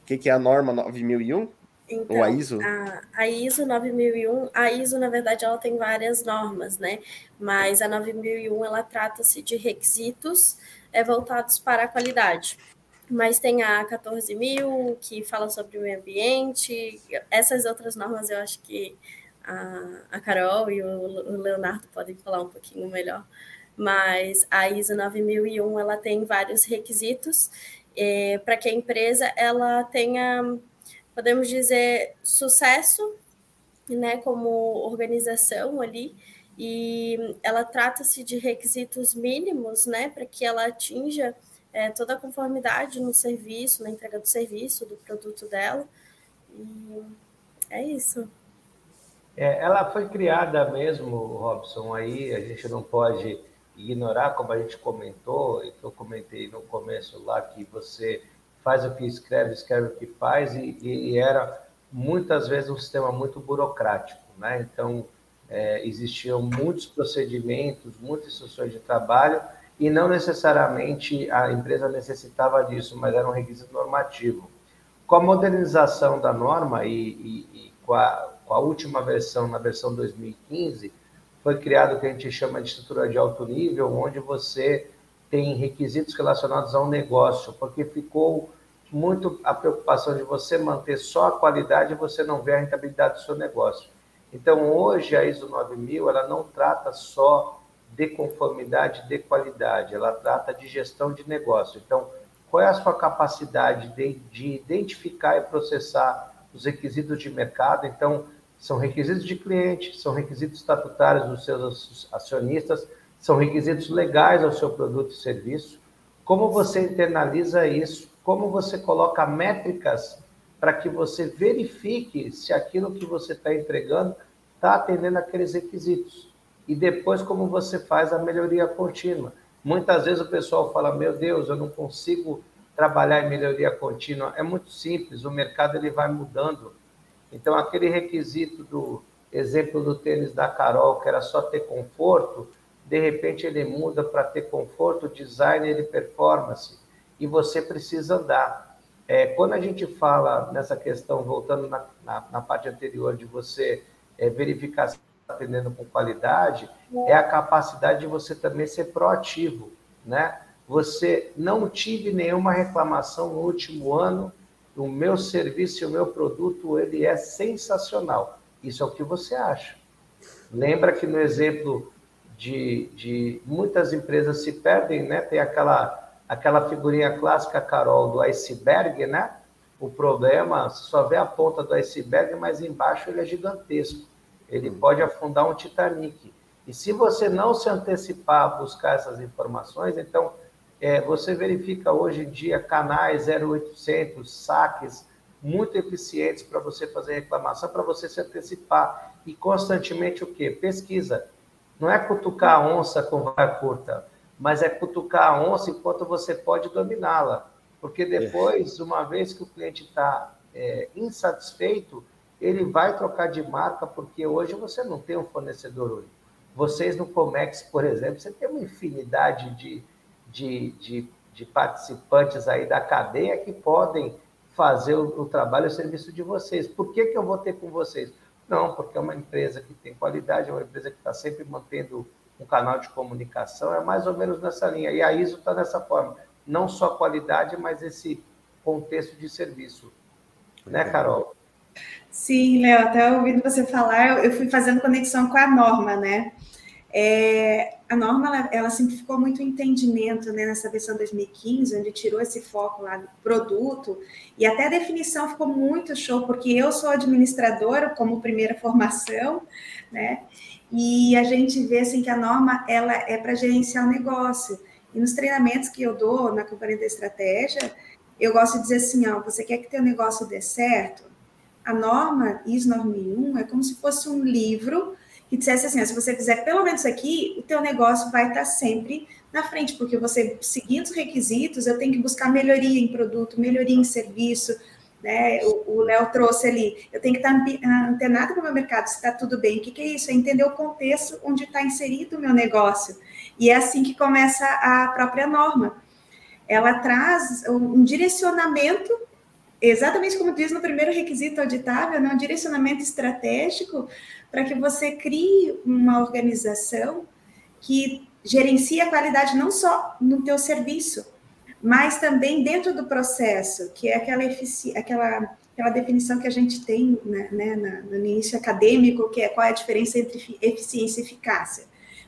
o que, que é a norma 9001? Então, Ou a ISO? A, a, ISO 9001, a ISO, na verdade, ela tem várias normas, né? Mas a 9001, ela trata-se de requisitos é, voltados para a qualidade. Mas tem a 14.000, que fala sobre o meio ambiente. Essas outras normas, eu acho que a, a Carol e o, o Leonardo podem falar um pouquinho melhor. Mas a ISO 9001, ela tem vários requisitos é, para que a empresa ela tenha podemos dizer, sucesso, né, como organização ali, e ela trata-se de requisitos mínimos, né, para que ela atinja é, toda a conformidade no serviço, na entrega do serviço, do produto dela. E é isso. É, ela foi criada mesmo, Robson, aí a gente não pode ignorar, como a gente comentou, e que eu comentei no começo lá, que você faz o que escreve, escreve o que faz, e, e era muitas vezes um sistema muito burocrático, né? Então, é, existiam muitos procedimentos, muitas instruções de trabalho, e não necessariamente a empresa necessitava disso, mas era um requisito normativo. Com a modernização da norma e, e, e com, a, a última versão, na versão 2015, foi criado o que a gente chama de estrutura de alto nível, onde você tem requisitos relacionados ao negócio, porque ficou muito a preocupação de você manter só a qualidade e você não vê a rentabilidade do seu negócio. Então, hoje, a ISO 9000, ela não trata só de conformidade, de qualidade, ela trata de gestão de negócio. Então, qual é a sua capacidade de, de identificar e processar os requisitos de mercado? Então, são requisitos de cliente, são requisitos estatutários dos seus acionistas, São requisitos legais ao seu produto e serviço. Como você internaliza isso? Como você coloca métricas para que você verifique se aquilo que você está entregando está atendendo aqueles requisitos? E depois, como você faz a melhoria contínua? Muitas vezes o pessoal fala: Meu Deus, eu não consigo trabalhar em melhoria contínua. É muito simples, o mercado ele vai mudando. Então, aquele requisito do exemplo do tênis da Carol, que era só ter conforto, de repente ele muda para ter conforto, design e performance, e você precisa andar. É, quando a gente fala nessa questão, voltando na, na, na parte anterior, de você é, verificar se está atendendo com qualidade, é a capacidade de você também ser proativo, né? Você não tive nenhuma reclamação no último ano, o meu serviço e o meu produto, ele é sensacional. Isso é o que você acha. Lembra que no exemplo de, de muitas empresas se perdem, né? Tem aquela, aquela figurinha clássica, Carol, do iceberg, né? O problema, você só vê a ponta do iceberg, mas embaixo ele é gigantesco. Ele hum. pode afundar um Titanic. E se você não se antecipar a buscar essas informações, então é, você verifica hoje em dia canais 0800, saques, muito eficientes para você fazer reclamação, para você se antecipar. E constantemente o quê? Pesquisa. Não é cutucar a onça com vara curta, mas é cutucar a onça enquanto você pode dominá-la. Porque depois, uma vez que o cliente está é, insatisfeito, ele vai trocar de marca, porque hoje você não tem um fornecedor único. Vocês no Comex, por exemplo, você tem uma infinidade de, de, de, de participantes aí da cadeia que podem fazer o, o trabalho, o serviço de vocês. Por que, que eu vou ter com vocês? Não, porque é uma empresa que tem qualidade, é uma empresa que está sempre mantendo um canal de comunicação, é mais ou menos nessa linha. E a ISO está dessa forma. Não só qualidade, mas esse contexto de serviço. Né, Carol? Sim, Léo, até ouvindo você falar, eu fui fazendo conexão com a norma, né? É, a norma ela, ela, simplificou muito o entendimento né, nessa versão 2015, onde tirou esse foco lá do produto, e até a definição ficou muito show, porque eu sou administradora como primeira formação, né? E a gente vê assim que a norma ela é para gerenciar o negócio. E nos treinamentos que eu dou na companhia da estratégia, eu gosto de dizer assim, ó, você quer que teu negócio dê certo? A norma IS 9001 é como se fosse um livro que dissesse assim, se você fizer pelo menos aqui, o teu negócio vai estar sempre na frente, porque você, seguindo os requisitos, eu tenho que buscar melhoria em produto, melhoria em serviço, né? O Léo trouxe ali, eu tenho que estar antenado com o meu mercado, se está tudo bem. O que, que é isso? É entender o contexto onde está inserido o meu negócio. E é assim que começa a própria norma. Ela traz um direcionamento exatamente como diz no primeiro requisito auditável, né, um direcionamento estratégico para que você crie uma organização que gerencie a qualidade não só no teu serviço, mas também dentro do processo, que é aquela, aquela, aquela definição que a gente tem né, né, no início acadêmico, que é qual é a diferença entre eficiência e eficácia.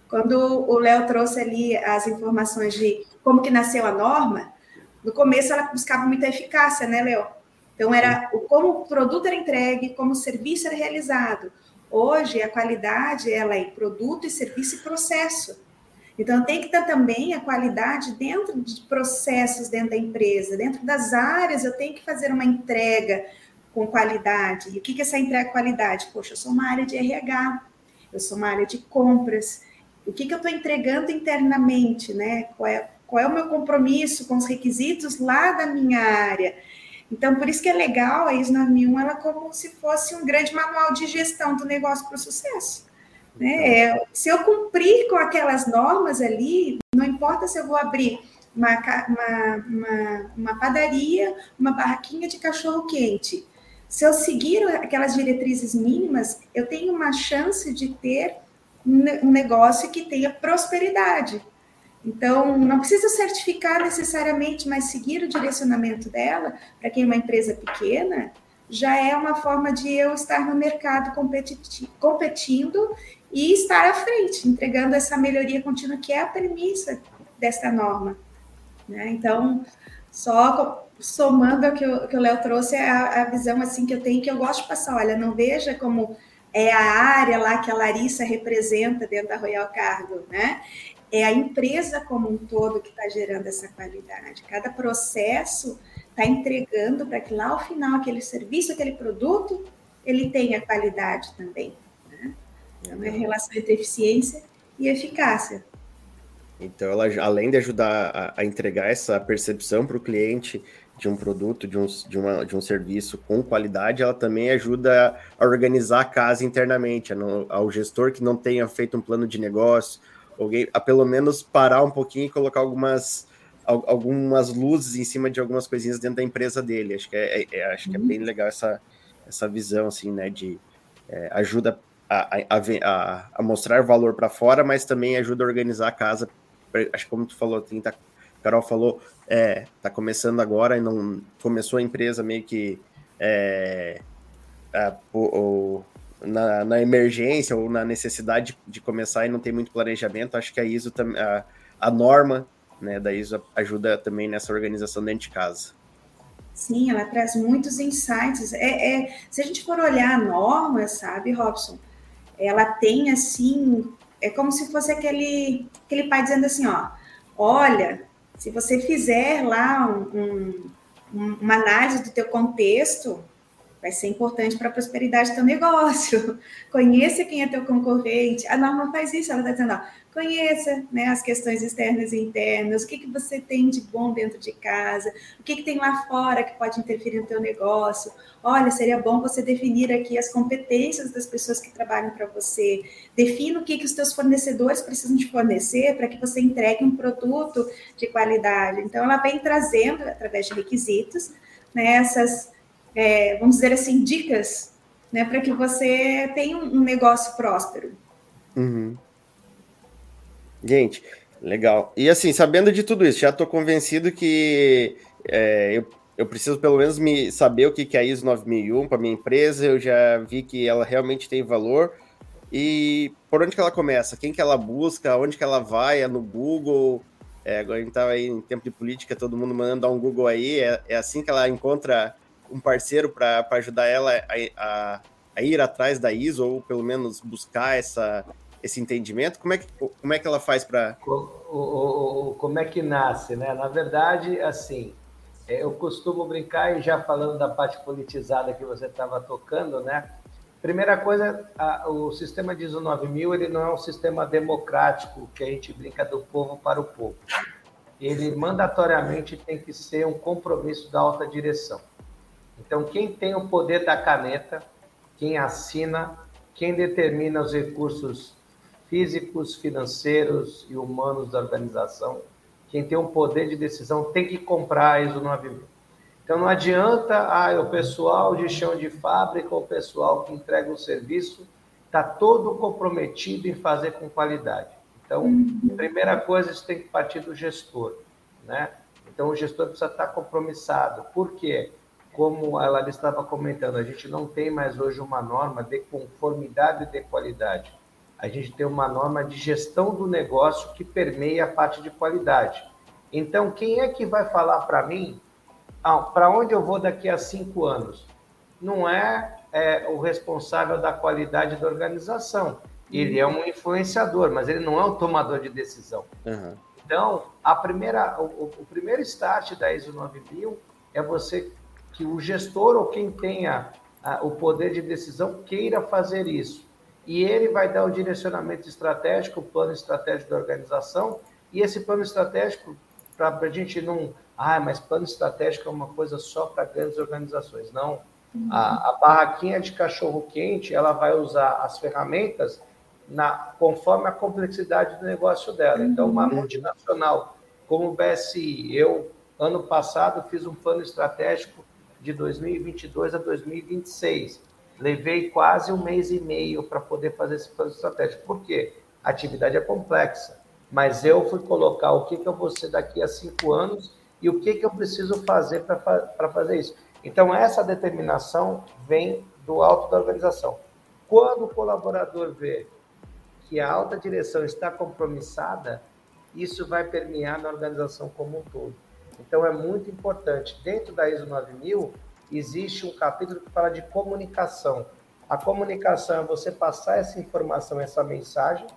Quando o Léo trouxe ali as informações de como que nasceu a norma, no começo ela buscava muita eficácia, né, Léo? Então, era o, como o produto era entregue, como o serviço era realizado. Hoje, a qualidade ela é produto e serviço e processo. Então, tem que ter também a qualidade dentro de processos dentro da empresa, dentro das áreas, eu tenho que fazer uma entrega com qualidade. E o que é essa entrega qualidade? Poxa, eu sou uma área de RH, eu sou uma área de compras. O que, que eu estou entregando internamente, né? Qual é, qual é o meu compromisso com os requisitos lá da minha área? Então, por isso que é legal a ISO 9001, ela como se fosse um grande manual de gestão do negócio para o sucesso. Né? É, se eu cumprir com aquelas normas ali, não importa se eu vou abrir uma, uma, uma, uma padaria, uma barraquinha de cachorro-quente. Se eu seguir aquelas diretrizes mínimas, eu tenho uma chance de ter um negócio que tenha prosperidade. Então, não precisa certificar necessariamente, mas seguir o direcionamento dela, para quem é uma empresa pequena, já é uma forma de eu estar no mercado competindo e estar à frente, entregando essa melhoria contínua, que é a premissa desta norma. Né? Então, só somando ao que o Léo trouxe, é a, a, visão assim que eu tenho, que eu gosto de passar, olha, não veja como é a área lá que a Larissa representa dentro da Royal Cargo, né? É a empresa como um todo que está gerando essa qualidade. Cada processo está entregando para que lá ao final aquele serviço, aquele produto, ele tenha qualidade também. Né? Então, é a relação entre eficiência e eficácia. Então, ela, além de ajudar a, a entregar essa percepção para o cliente de um produto, de um, de, uma, de um serviço com qualidade, ela também ajuda a organizar a casa internamente, ao gestor que não tenha feito um plano de negócio, alguém, a pelo menos parar um pouquinho e colocar algumas, algumas luzes em cima de algumas coisinhas dentro da empresa dele. Acho que é, é, é acho que é bem legal essa, essa visão, assim, né, de é, ajuda a, a, a, a, mostrar valor para fora, mas também ajuda a organizar a casa. Acho que como tu falou, tem, tá, Carol falou, é, tá começando agora e não começou a empresa meio que é, a, o, na, na, emergência ou na necessidade de começar e não tem muito planejamento. Acho que a ISO a, a norma né, da ISO ajuda também nessa organização dentro de casa. Sim, ela traz muitos insights. É, é, se a gente for olhar a norma, sabe, Robson, ela tem assim, é como se fosse aquele, aquele pai dizendo assim, ó, olha, se você fizer lá um, um, uma análise do teu contexto, vai ser importante para a prosperidade do teu negócio. Conheça quem é teu concorrente. A norma faz isso, ela está dizendo, ó, conheça né, as questões externas e internas, o que, que você tem de bom dentro de casa, o que, que tem lá fora que pode interferir no teu negócio. Olha, seria bom você definir aqui as competências das pessoas que trabalham para você. Defina o que, que os teus fornecedores precisam te fornecer para que você entregue um produto de qualidade. Então, ela vem trazendo, através de requisitos, né, essas, é, vamos dizer assim, dicas né, para que você tenha um negócio próspero. Uhum. Gente, legal. E assim, sabendo de tudo isso, já estou convencido que é, eu, eu preciso pelo menos me saber o que, que é a ISO 9001 para minha empresa. Eu já vi que ela realmente tem valor. E por onde que ela começa? Quem que ela busca? Onde que ela vai? É no Google? É, agora a gente está aí em tempo de política, todo mundo mandando dar um Google aí. É, é assim que ela encontra um parceiro para ajudar ela a, a, a, ir atrás da ISO, ou pelo menos buscar essa, esse entendimento? Como é que, como é que ela faz para. Como é que nasce, né? Na verdade, assim, é, eu costumo brincar, e já falando da parte politizada que você estava tocando, né? Primeira coisa, a, o sistema de ISO 9000 ele não é um sistema democrático que a gente brinca do povo para o povo. Ele mandatoriamente tem que ser um compromisso da alta direção. Então, quem tem o poder da caneta, quem assina, quem determina os recursos físicos, financeiros e humanos da organização. Quem tem um poder de decisão tem que comprar a ISO 9000. Então não adianta ah, o pessoal de chão de fábrica, o pessoal que entrega o serviço, está todo comprometido em fazer com qualidade. Então, a primeira coisa, isso tem que partir do gestor. Né? Então, o gestor precisa estar compromissado. Por quê? Como ela estava comentando, a gente não tem mais hoje uma norma de conformidade e de qualidade a gente tem uma norma de gestão do negócio que permeia a parte de qualidade. Então, quem é que vai falar para mim ah, para onde eu vou daqui a cinco anos? Não é, é, o responsável da qualidade da organização. Ele é um influenciador, mas ele não é um tomador de decisão. Uhum. Então, a primeira, o, o, primeiro start da ISO 9000 é você que o gestor ou quem tenha o poder de decisão queira fazer isso e ele vai dar o direcionamento estratégico, o plano estratégico da organização, e esse plano estratégico, para a gente não. Ah, mas plano estratégico é uma coisa só para grandes organizações. Não. Uhum. A, a, barraquinha de cachorro-quente, ela vai usar as ferramentas na, conforme a complexidade do negócio dela. Então, uma uhum. multinacional como o BSI, eu, ano passado, fiz um plano estratégico de 2022 a 2026 Levei quase um mês e meio para poder fazer esse plano estratégico. Por quê? A atividade é complexa, mas eu fui colocar o que, que eu vou ser daqui a cinco anos e o que, que eu preciso fazer para fazer isso. Então, essa determinação vem do alto da organização. Quando o colaborador vê que a alta direção está compromissada, isso vai permear na organização como um todo. Então, é muito importante. Dentro da ISO 9000, existe um capítulo que fala de comunicação. A comunicação é você passar essa informação, essa mensagem,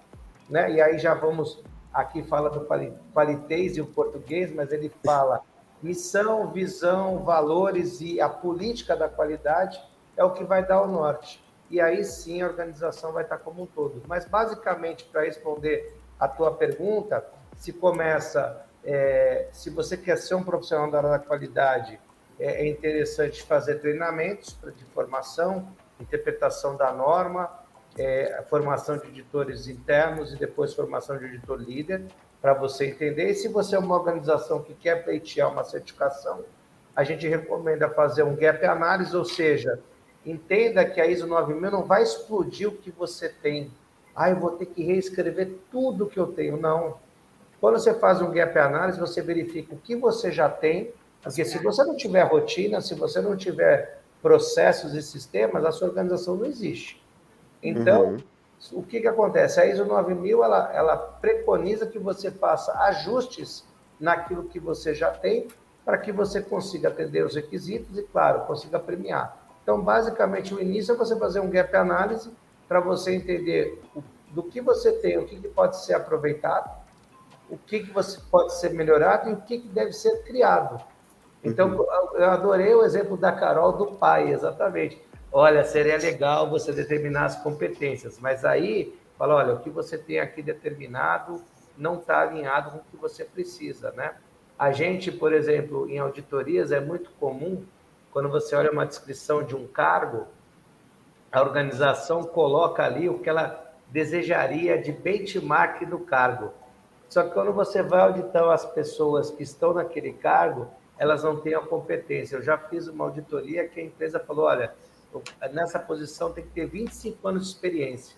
né? E aí já vamos aqui fala do qualitez e o português, mas ele fala missão, visão, valores e a política da qualidade é o que vai dar o norte. E aí sim a organização vai estar como um todo. Mas basicamente para responder a tua pergunta, se começa, é, se você quer ser um profissional da área da qualidade, é, é interessante fazer treinamentos de formação, interpretação da norma, é, formação de editores internos e depois formação de editor líder, para você entender. E se você é uma organização que quer pleitear uma certificação, a gente recomenda fazer um gap análise, ou seja, entenda que a ISO 9000 não vai explodir o que você tem. Ah, eu vou ter que reescrever tudo que eu tenho. Não. Quando você faz um gap análise, você verifica o que você já tem, porque se você não tiver rotina, se você não tiver processos e sistemas, a sua organização não existe. Então, uhum. o que, que acontece? A ISO 9000 ela, ela preconiza que você faça ajustes naquilo que você já tem para que você consiga atender os requisitos e, claro, consiga premiar. Então, basicamente, o início é você fazer um gap análise para você entender do que você tem, o que, que pode ser aproveitado, o que, que você pode ser melhorado e o que, que deve ser criado. Então, uhum. eu adorei o exemplo da Carol do pai, exatamente. Olha, seria legal você determinar as competências, mas aí fala, olha, o que você tem aqui determinado não está alinhado com o que você precisa, né? A gente, por exemplo, em auditorias é muito comum quando você olha uma descrição de um cargo, a organização coloca ali o que ela desejaria de benchmark do cargo. Só que quando você vai auditar as pessoas que estão naquele cargo, elas não têm a competência. Eu já fiz uma auditoria que a empresa falou: olha, nessa posição tem que ter 25 anos de experiência.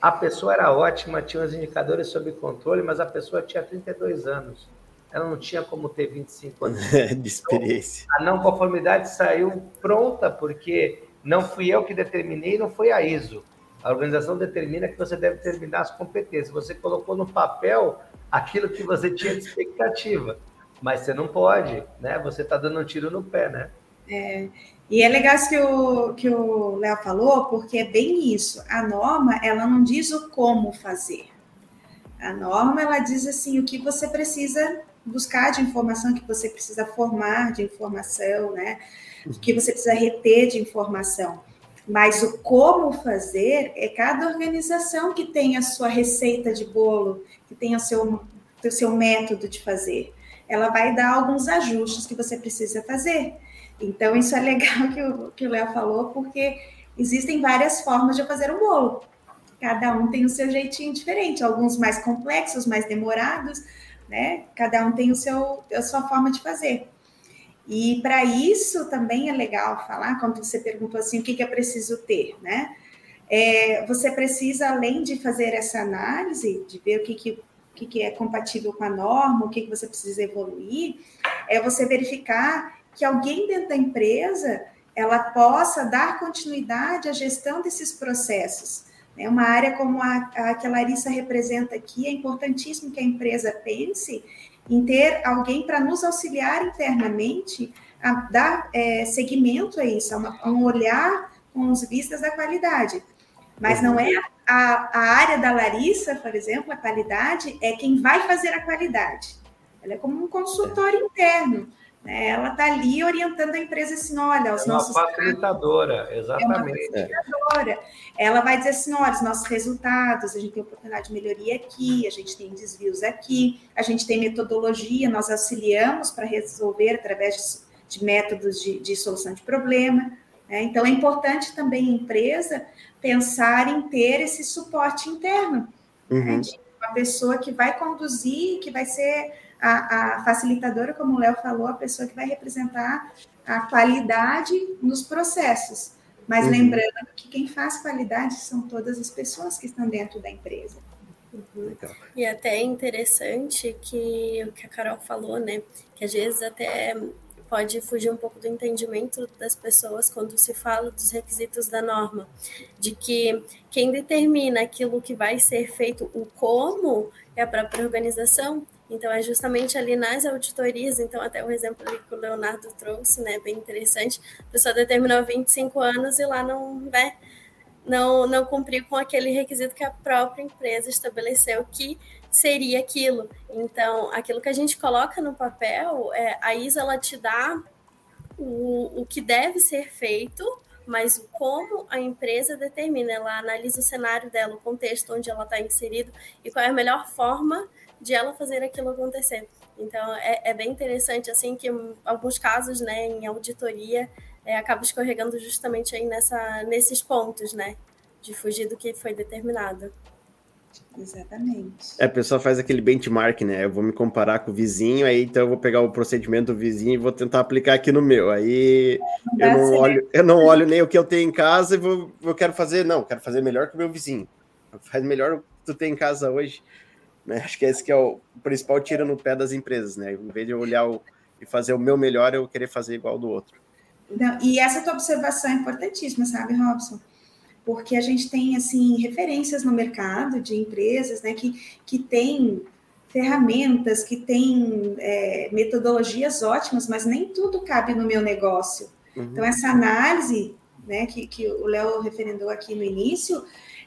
A pessoa era ótima, tinha os indicadores sob controle, mas a pessoa tinha 32 anos. Ela não tinha como ter 25 anos de experiência. Então, a não conformidade saiu pronta, porque não fui eu que determinei, não foi a ISO. A organização determina que você deve terminar as competências. Você colocou no papel aquilo que você tinha de expectativa, mas você não pode, né? Você está dando um tiro no pé, né? É, e é legal isso que o que o Léo falou, porque é bem isso. A norma, ela não diz o como fazer. A norma, ela diz assim, o que você precisa buscar de informação, que você precisa formar de informação, né? O que você precisa reter de informação. Mas o como fazer é cada organização que tem a sua receita de bolo, que tem o seu, o seu método de fazer. Ela vai dar alguns ajustes que você precisa fazer. Então, isso é legal que o, que o Léo falou, porque existem várias formas de fazer um bolo. Cada um tem o seu jeitinho diferente, alguns mais complexos, mais demorados, né? Cada um tem o seu, a sua forma de fazer. E para isso também é legal falar, quando você perguntou assim, o que, que é preciso ter, né? É, você precisa, além de fazer essa análise, de ver o que, que, que, que é compatível com a norma, o que, que você precisa evoluir, é você verificar que alguém dentro da empresa ela possa dar continuidade à gestão desses processos. É uma área como a, a que a Larissa representa aqui, é importantíssimo que a empresa pense em ter alguém para nos auxiliar internamente a dar é, seguimento a isso, a, uma, a, um olhar com os vistas da qualidade. Mas não é a, a área da Larissa, por exemplo, a qualidade é quem vai fazer a qualidade. Ela é como um consultor interno. Né? Ela está ali orientando a empresa assim, olha, os é nossos... Uma facilitadora, exatamente. É uma facilitadora. Ela vai dizer assim, olha, os nossos resultados, a gente tem oportunidade de melhoria aqui, a gente tem desvios aqui, a gente tem metodologia, nós auxiliamos para resolver através de, de métodos de, de, solução de problema. Né? Então, é importante também a empresa pensar em ter esse suporte interno, né? uhum. né? de uma pessoa que vai conduzir, que vai ser a, a facilitadora, como o Léo falou, a pessoa que vai representar a qualidade nos processos. Mas uhum. lembrando que quem faz qualidade são todas as pessoas que estão dentro da empresa. Uhum. E até é interessante que o que a Carol falou, né? Que às vezes até pode fugir um pouco do entendimento das pessoas quando se fala dos requisitos da norma, de que quem determina aquilo que vai ser feito, o como, é a própria organização, então, é justamente ali nas auditorias, então até o exemplo que o Leonardo trouxe, né, bem interessante, a pessoa determinou 25 anos e lá não, né, não, não cumpriu com aquele requisito que a própria empresa estabeleceu que seria aquilo. Então, aquilo que a gente coloca no papel, é, a ISO ela te dá o, o que deve ser feito, mas como a empresa determina, ela analisa o cenário dela, o contexto onde ela está inserido e qual é a melhor forma de ela fazer aquilo acontecer. Então, é, é bem interessante, assim, que em alguns casos, né, em auditoria, é, acaba escorregando justamente aí nessa, nesses pontos, né, de fugir do que foi determinado. Exatamente. É, a pessoa faz aquele benchmark, né? Eu vou me comparar com o vizinho, aí então eu vou pegar o procedimento do vizinho e vou tentar aplicar aqui no meu. Aí não eu, não olho, eu não olho nem o que eu tenho em casa e vou, eu quero fazer, não, quero fazer melhor que o meu vizinho. Faz melhor o que tu tem em casa hoje. Né? Acho que esse que é o principal tiro no pé das empresas, né? Em vez de eu olhar o, e fazer o meu melhor, eu querer fazer igual do outro. Não, e essa tua observação é importantíssima, sabe, Robson? porque a gente tem assim referências no mercado de empresas né, que, que têm ferramentas, que têm é, metodologias ótimas, mas nem tudo cabe no meu negócio. Uhum. Então, essa análise né, que, que o Léo referendou aqui no início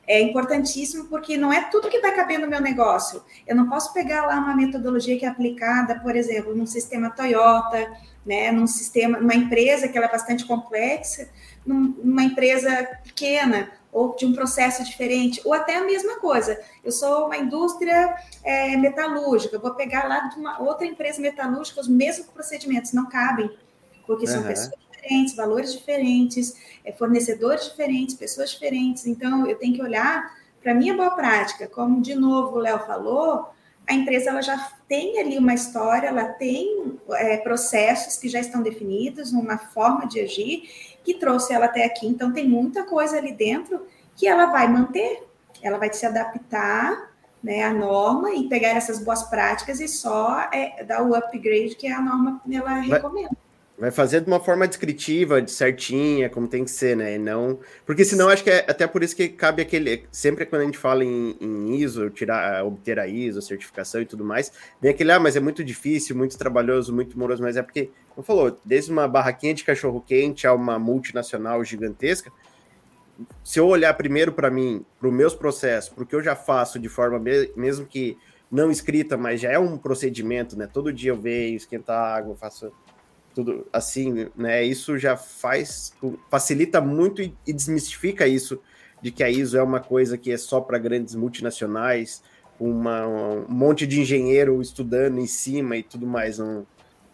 é importantíssimo porque não é tudo que vai caber no meu negócio. Eu não posso pegar lá uma metodologia que é aplicada, por exemplo, num sistema Toyota, né, num sistema, numa empresa que ela é bastante complexa, numa empresa pequena ou de um processo diferente, ou até a mesma coisa. Eu sou uma indústria é, metalúrgica, vou pegar lá de uma outra empresa metalúrgica, os mesmos procedimentos não cabem, porque são uhum. pessoas diferentes, valores diferentes, é, fornecedores diferentes, pessoas diferentes. Então, eu tenho que olhar para a minha boa prática, como de novo o Léo falou, a empresa ela já tem ali uma história, ela tem é, processos que já estão definidos, uma forma de agir que trouxe ela até aqui. Então, tem muita coisa ali dentro que ela vai manter, ela vai se adaptar né, à norma e pegar essas boas práticas e só é, dar o upgrade que a norma ela recomenda. Vai fazer de uma forma descritiva, de certinha, como tem que ser, né? E não. Porque senão acho que é até por isso que cabe aquele. Sempre quando a gente fala em, em ISO, tirar, obter a ISO, certificação e tudo mais, vem aquele, ah, mas é muito difícil, muito trabalhoso, muito moroso, mas é porque, como falou, desde uma barraquinha de cachorro-quente a uma multinacional gigantesca, se eu olhar primeiro para mim, para os meus processos, para o que eu já faço de forma mesmo que não escrita, mas já é um procedimento, né? Todo dia eu venho esquentar água, faço tudo assim, né? Isso já faz, facilita muito e, e desmistifica isso de que a ISO é uma coisa que é só para grandes multinacionais, uma, um monte de engenheiro estudando em cima e tudo mais. Não,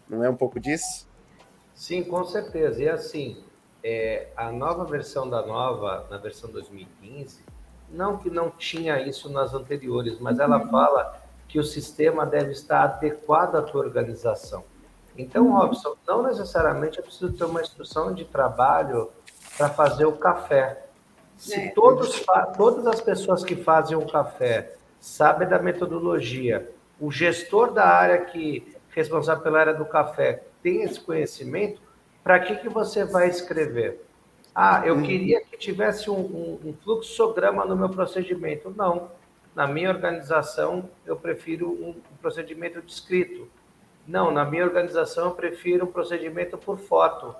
não é um pouco disso? Sim, com certeza. E assim, é, a nova versão da nova, na versão 2015, não que não tinha isso nas anteriores, mas ela uhum. fala que o sistema deve estar adequado à tua organização. Então, uhum. Robson, não necessariamente eu preciso ter uma instrução de trabalho para fazer o café. Se é. todos, todas as pessoas que fazem o café sabem da metodologia, o gestor da área que responsável pela área do café tem esse conhecimento, para que, que você vai escrever? Ah, eu uhum. queria que tivesse um, um, um fluxograma no meu procedimento. Não. Na minha organização, eu prefiro um procedimento descrito. Não, na minha organização eu prefiro um procedimento por foto.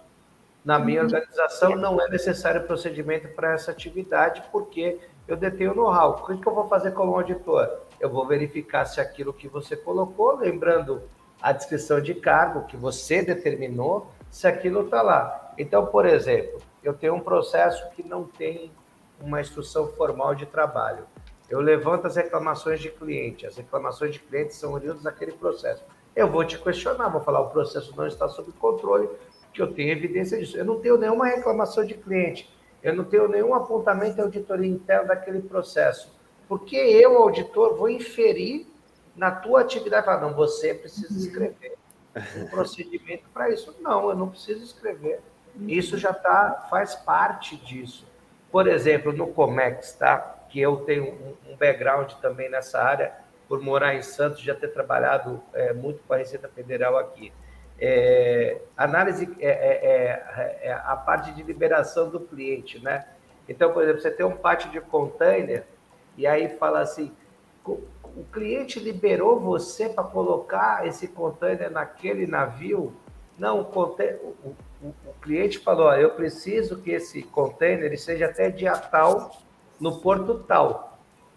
Na minha uhum. organização não é necessário procedimento para essa atividade, porque eu detenho know-how. O que eu vou fazer como auditor? Eu vou verificar se aquilo que você colocou, lembrando a descrição de cargo que você determinou, se aquilo está lá. Então, por exemplo, eu tenho um processo que não tem uma instrução formal de trabalho. Eu levanto as reclamações de cliente. As reclamações de clientes são oriundas daquele processo eu vou te questionar, vou falar o processo não está sob controle, que eu tenho evidência disso. Eu não tenho nenhuma reclamação de cliente, eu não tenho nenhum apontamento de auditoria interna daquele processo. Porque eu, auditor, vou inferir na tua atividade, falar, não, você precisa escrever um procedimento para isso. Não, eu não preciso escrever. Isso já tá, faz parte disso. Por exemplo, no Comex, tá? que eu tenho um background também nessa área, por morar em Santos, já ter trabalhado é, muito com a Receita Federal aqui. É, análise é, é, é, é, a parte de liberação do cliente, né? Então, por exemplo, você tem um pátio de container e aí fala assim, o cliente liberou você para colocar esse container naquele navio? Não, o, o, o, o cliente falou, eu preciso que esse container seja até dia tal no porto tal.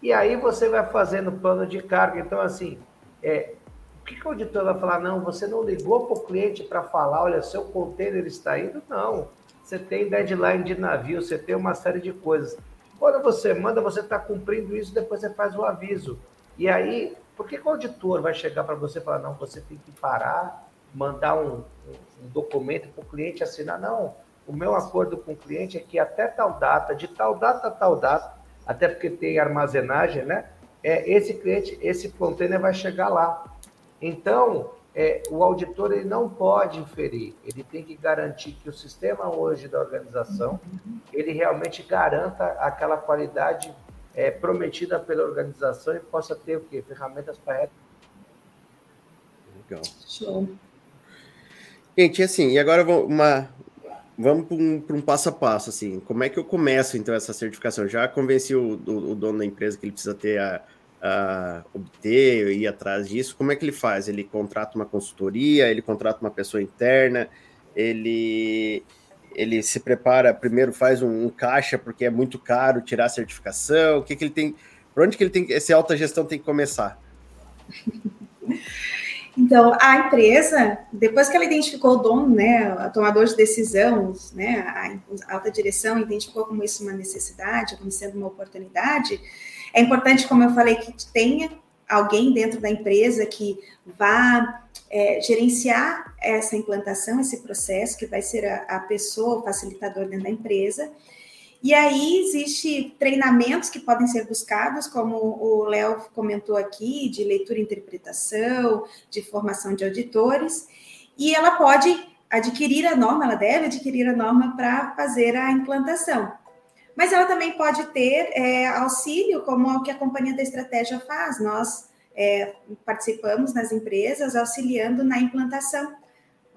E aí você vai fazendo plano de carga. Então, assim, é, o que, que o auditor vai falar? Não, você não ligou para o cliente para falar, olha, seu container está indo? Não. Você tem deadline de navio, você tem uma série de coisas. Quando você manda, você está cumprindo isso, depois você faz o aviso. E aí, por que, que o auditor vai chegar para você e falar, não, você tem que parar, mandar um, um documento para o cliente assinar? Não, o meu acordo com o cliente é que até tal data, de tal data a tal data, até porque tem armazenagem, né? É, esse cliente, esse container vai chegar lá. Então, é, o auditor ele não pode inferir, ele tem que garantir que o sistema hoje da organização ele realmente garanta aquela qualidade é, prometida pela organização e possa ter o quê? Ferramentas para Legal. Show. Gente, assim, e agora uma, vamos para um, um, passo a passo, assim, como é que eu começo, então, essa certificação? Já convenci o, o, o dono da empresa que ele precisa ter a, a obter, ir atrás disso, como é que ele faz? Ele contrata uma consultoria, ele contrata uma pessoa interna, ele ele se prepara, primeiro faz um, um, caixa, porque é muito caro tirar a certificação, o que, que ele tem, por onde que ele tem, essa alta gestão tem que começar? Então, a empresa, depois que ela identificou o dono, né, o tomador de decisão, né, a alta direção identificou como isso uma necessidade, como sendo uma oportunidade, é importante, como eu falei, que tenha alguém dentro da empresa que vá é, gerenciar essa implantação, esse processo, que vai ser a, a pessoa, o facilitador dentro da empresa. E aí existe treinamentos que podem ser buscados, como o Léo comentou aqui, de leitura e interpretação, de formação de auditores, e ela pode adquirir a norma, ela deve adquirir a norma para fazer a implantação. Mas ela também pode ter é, auxílio, como o que a Companhia da Estratégia faz. Nós é, participamos nas empresas auxiliando na implantação.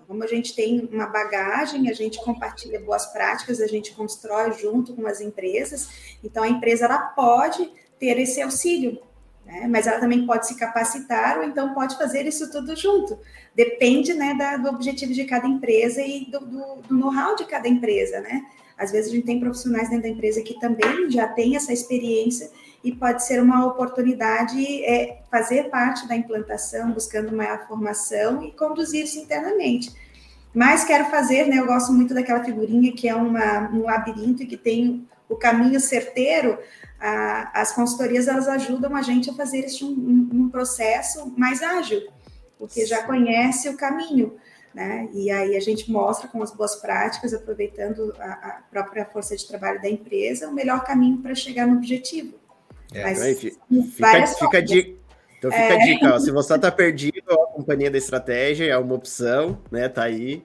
Como a gente tem uma bagagem, a gente compartilha boas práticas, a gente constrói junto com as empresas, então a empresa ela pode ter esse auxílio, né? mas ela também pode se capacitar ou então pode fazer isso tudo junto. Depende né, da, do objetivo de cada empresa e do, do, do know-how de cada empresa, né? Às vezes a gente tem profissionais dentro da empresa que também já têm essa experiência e pode ser uma oportunidade é, fazer parte da implantação, buscando maior formação e conduzir isso internamente. Mas quero fazer, né? Eu gosto muito daquela figurinha que é uma, um labirinto e que tem o caminho certeiro. A, as consultorias elas ajudam a gente a fazer este um, um processo mais ágil, porque já conhece o caminho. Né? E aí a gente mostra com as boas práticas, aproveitando a, a própria força de trabalho da empresa, o melhor caminho para chegar no objetivo. É, Mas, aí, fica, fica, de, então fica é... a dica, ó, se você está perdido, a companhia da estratégia é uma opção, né? Tá aí.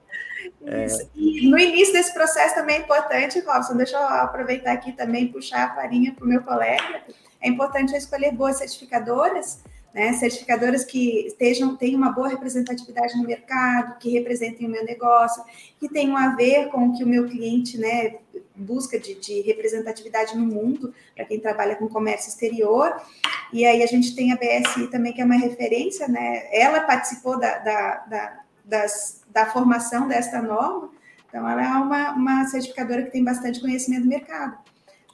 É... E no início desse processo também é importante, Robson, deixa eu aproveitar aqui também puxar a farinha para o meu colega. É importante escolher boas certificadoras né? Certificadoras que estejam, tenham uma boa representatividade no mercado, que representem o meu negócio, que tenham a ver com o que o meu cliente né, busca de, de representatividade no mundo, para quem trabalha com comércio exterior. E aí a gente tem a BSI também, que é uma referência, né? Ela participou da, da, da, das, da formação desta norma, então ela é uma, uma certificadora que tem bastante conhecimento do mercado.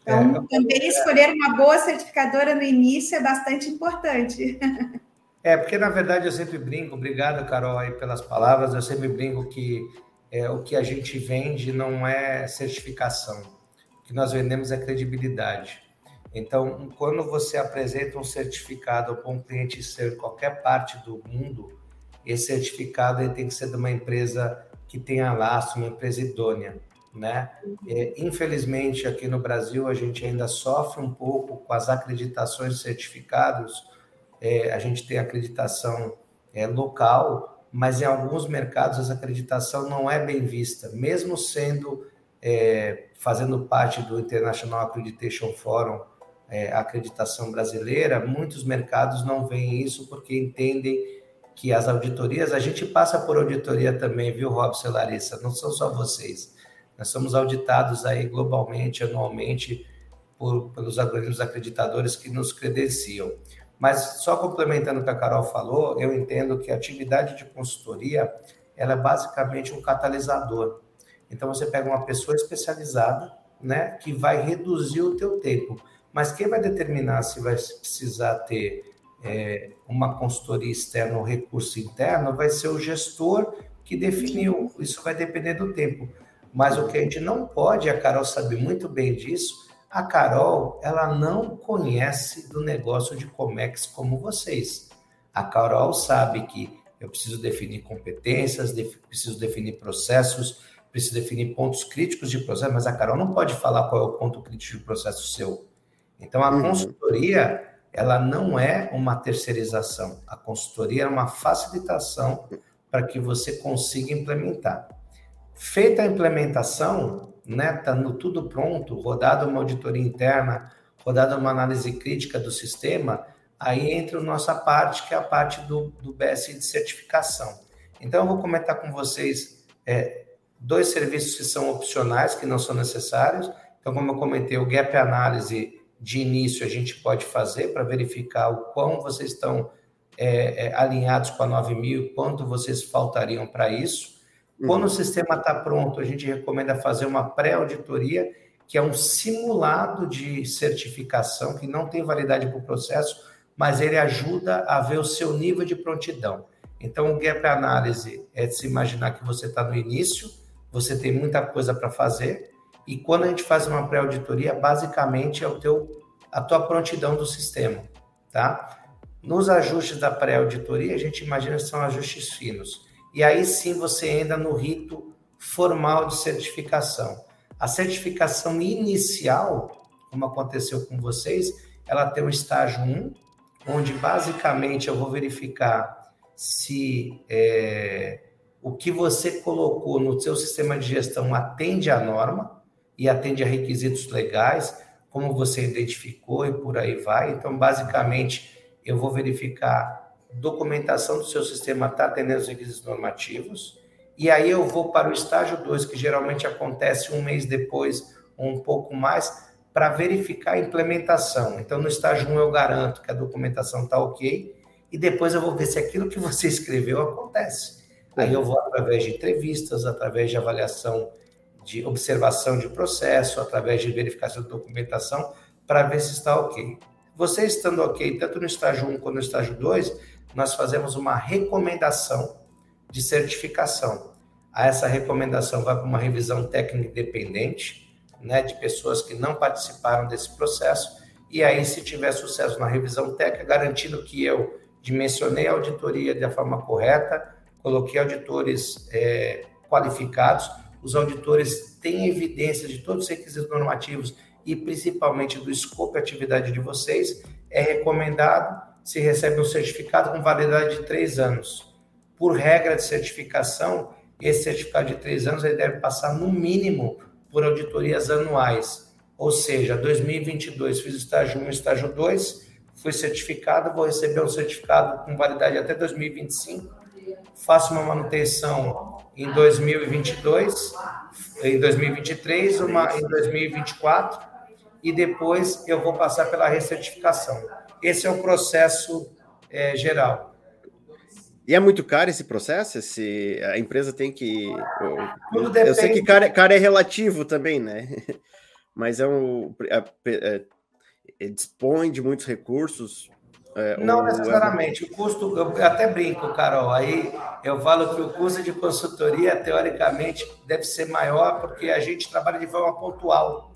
Então, é, também escolher uma boa certificadora no início é bastante importante. É, porque na verdade eu sempre brinco, obrigado, Carol, aí pelas palavras, eu sempre brinco que é, o que a gente vende não é certificação, o que nós vendemos é credibilidade. Então, quando você apresenta um certificado para um cliente ser qualquer parte do mundo, esse certificado ele tem que ser de uma empresa que tenha laço, uma empresa idônea né? É, infelizmente, aqui no Brasil, a gente ainda sofre um pouco com as acreditações de certificados. É, a gente tem acreditação é, local, mas em alguns mercados essa acreditação não é bem vista, mesmo sendo é, fazendo parte do International Accreditation Forum, é, a acreditação brasileira, muitos mercados não veem isso porque entendem que as auditorias, a gente passa por auditoria também, viu, Robson e Larissa? Não são só vocês nós somos auditados aí globalmente, anualmente, por, pelos organismos acreditadores que nos credenciam. Mas só complementando o que a Carol falou, eu entendo que a atividade de consultoria ela é basicamente um catalisador. Então você pega uma pessoa especializada, né, que vai reduzir o teu tempo. Mas quem vai determinar se vai precisar ter é, uma consultoria externa ou recurso interno vai ser o gestor que definiu. Isso vai depender do tempo. Mas o que a gente não pode, a Carol sabe muito bem disso, a Carol, ela não conhece do negócio de Comex como vocês. A Carol sabe que eu preciso definir competências, def preciso definir processos, preciso definir pontos críticos de processo, mas a Carol não pode falar qual é o ponto crítico de processo seu. Então, a uhum. consultoria, ela não é uma terceirização. A consultoria é uma facilitação para que você consiga implementar. Feita a implementação, né, tá no tudo pronto, rodada uma auditoria interna, rodada uma análise crítica do sistema, aí entra a nossa parte, que é a parte do, do BSI de certificação. Então, eu vou comentar com vocês é, dois serviços que são opcionais, que não são necessários. Então, como eu comentei, o Gap Análise de início a gente pode fazer para verificar o quão vocês estão é, é, alinhados com a 9000, quanto vocês faltariam para isso. Quando uhum. o sistema está pronto, a gente recomenda fazer uma pré-auditoria, que é um simulado de certificação, que não tem validade para o processo, mas ele ajuda a ver o seu nível de prontidão. Então, o gap análise é de se imaginar que você está no início, você tem muita coisa para fazer, e quando a gente faz uma pré-auditoria, basicamente é o teu, a tua prontidão do sistema, tá? Nos ajustes da pré-auditoria, a gente imagina que são ajustes finos e aí sim você entra no rito formal de certificação. A certificação inicial, como aconteceu com vocês, ela tem um estágio 1, onde basicamente eu vou verificar se é, o que você colocou no seu sistema de gestão atende à norma e atende a requisitos legais, como você identificou e por aí vai. Então, basicamente, eu vou verificar documentação do seu sistema está atendendo os requisitos normativos, e aí eu vou para o estágio 2, que geralmente acontece um mês depois ou um pouco mais, para verificar a implementação. Então, no estágio 1 um, eu garanto que a documentação está ok, e depois eu vou ver se aquilo que você escreveu acontece. Aí eu vou através de entrevistas, através de avaliação de observação de processo, através de verificação de documentação, para ver se está ok. Você estando ok, tanto no estágio 1 quanto no estágio 2, nós fazemos uma recomendação de certificação. A essa recomendação vai para uma revisão técnica independente, né, de pessoas que não participaram desse processo, e aí, se tiver sucesso na revisão técnica, garantindo que eu dimensionei a auditoria da forma correta, coloquei auditores é, qualificados, os auditores têm evidência de todos os requisitos normativos e principalmente do escopo e atividade de vocês, é recomendado se recebe um certificado com validade de três anos. Por regra de certificação, esse certificado de três anos ele deve passar no mínimo por auditorias anuais. Ou seja, 2022 fiz estágio 1 estágio 2, fui certificado, vou receber um certificado com validade até 2025, faço uma manutenção em 2022, em 2023, uma em 2024 e depois eu vou passar pela recertificação. Esse é o processo é, geral. E é muito caro esse processo? Se a empresa tem que. Tudo eu, eu sei que caro, é relativo também, né? Mas é um. É, é, é, dispõe de muitos recursos. É, Não necessariamente. O custo, eu até brinco, Carol. Aí eu falo que o custo de consultoria, teoricamente, deve ser maior porque a gente trabalha de forma pontual.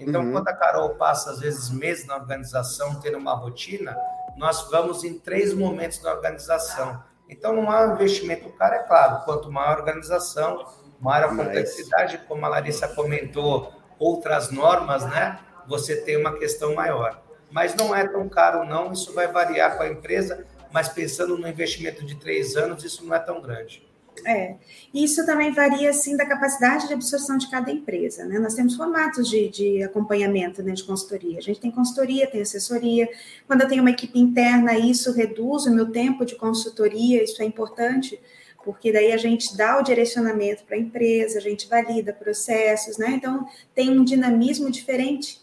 Então, uhum. quando a Carol passa, às vezes, meses na organização, tendo uma rotina, nós vamos em três momentos da organização. Então, não há um investimento caro, é claro. Quanto maior a organização, maior a complexidade, como a Larissa comentou, outras normas, né? Você tem uma questão maior. Mas não é tão caro, não. Isso vai variar com a empresa, mas pensando no investimento de três anos, isso não é tão grande. É, isso também varia, assim, da capacidade de absorção de cada empresa, né? Nós temos formatos de, de acompanhamento, né, de consultoria. A gente tem consultoria, tem assessoria. Quando eu tenho uma equipe interna, isso reduz o meu tempo de consultoria, isso é importante, porque daí a gente dá o direcionamento para a empresa, a gente valida processos, né? Então, tem um dinamismo diferente.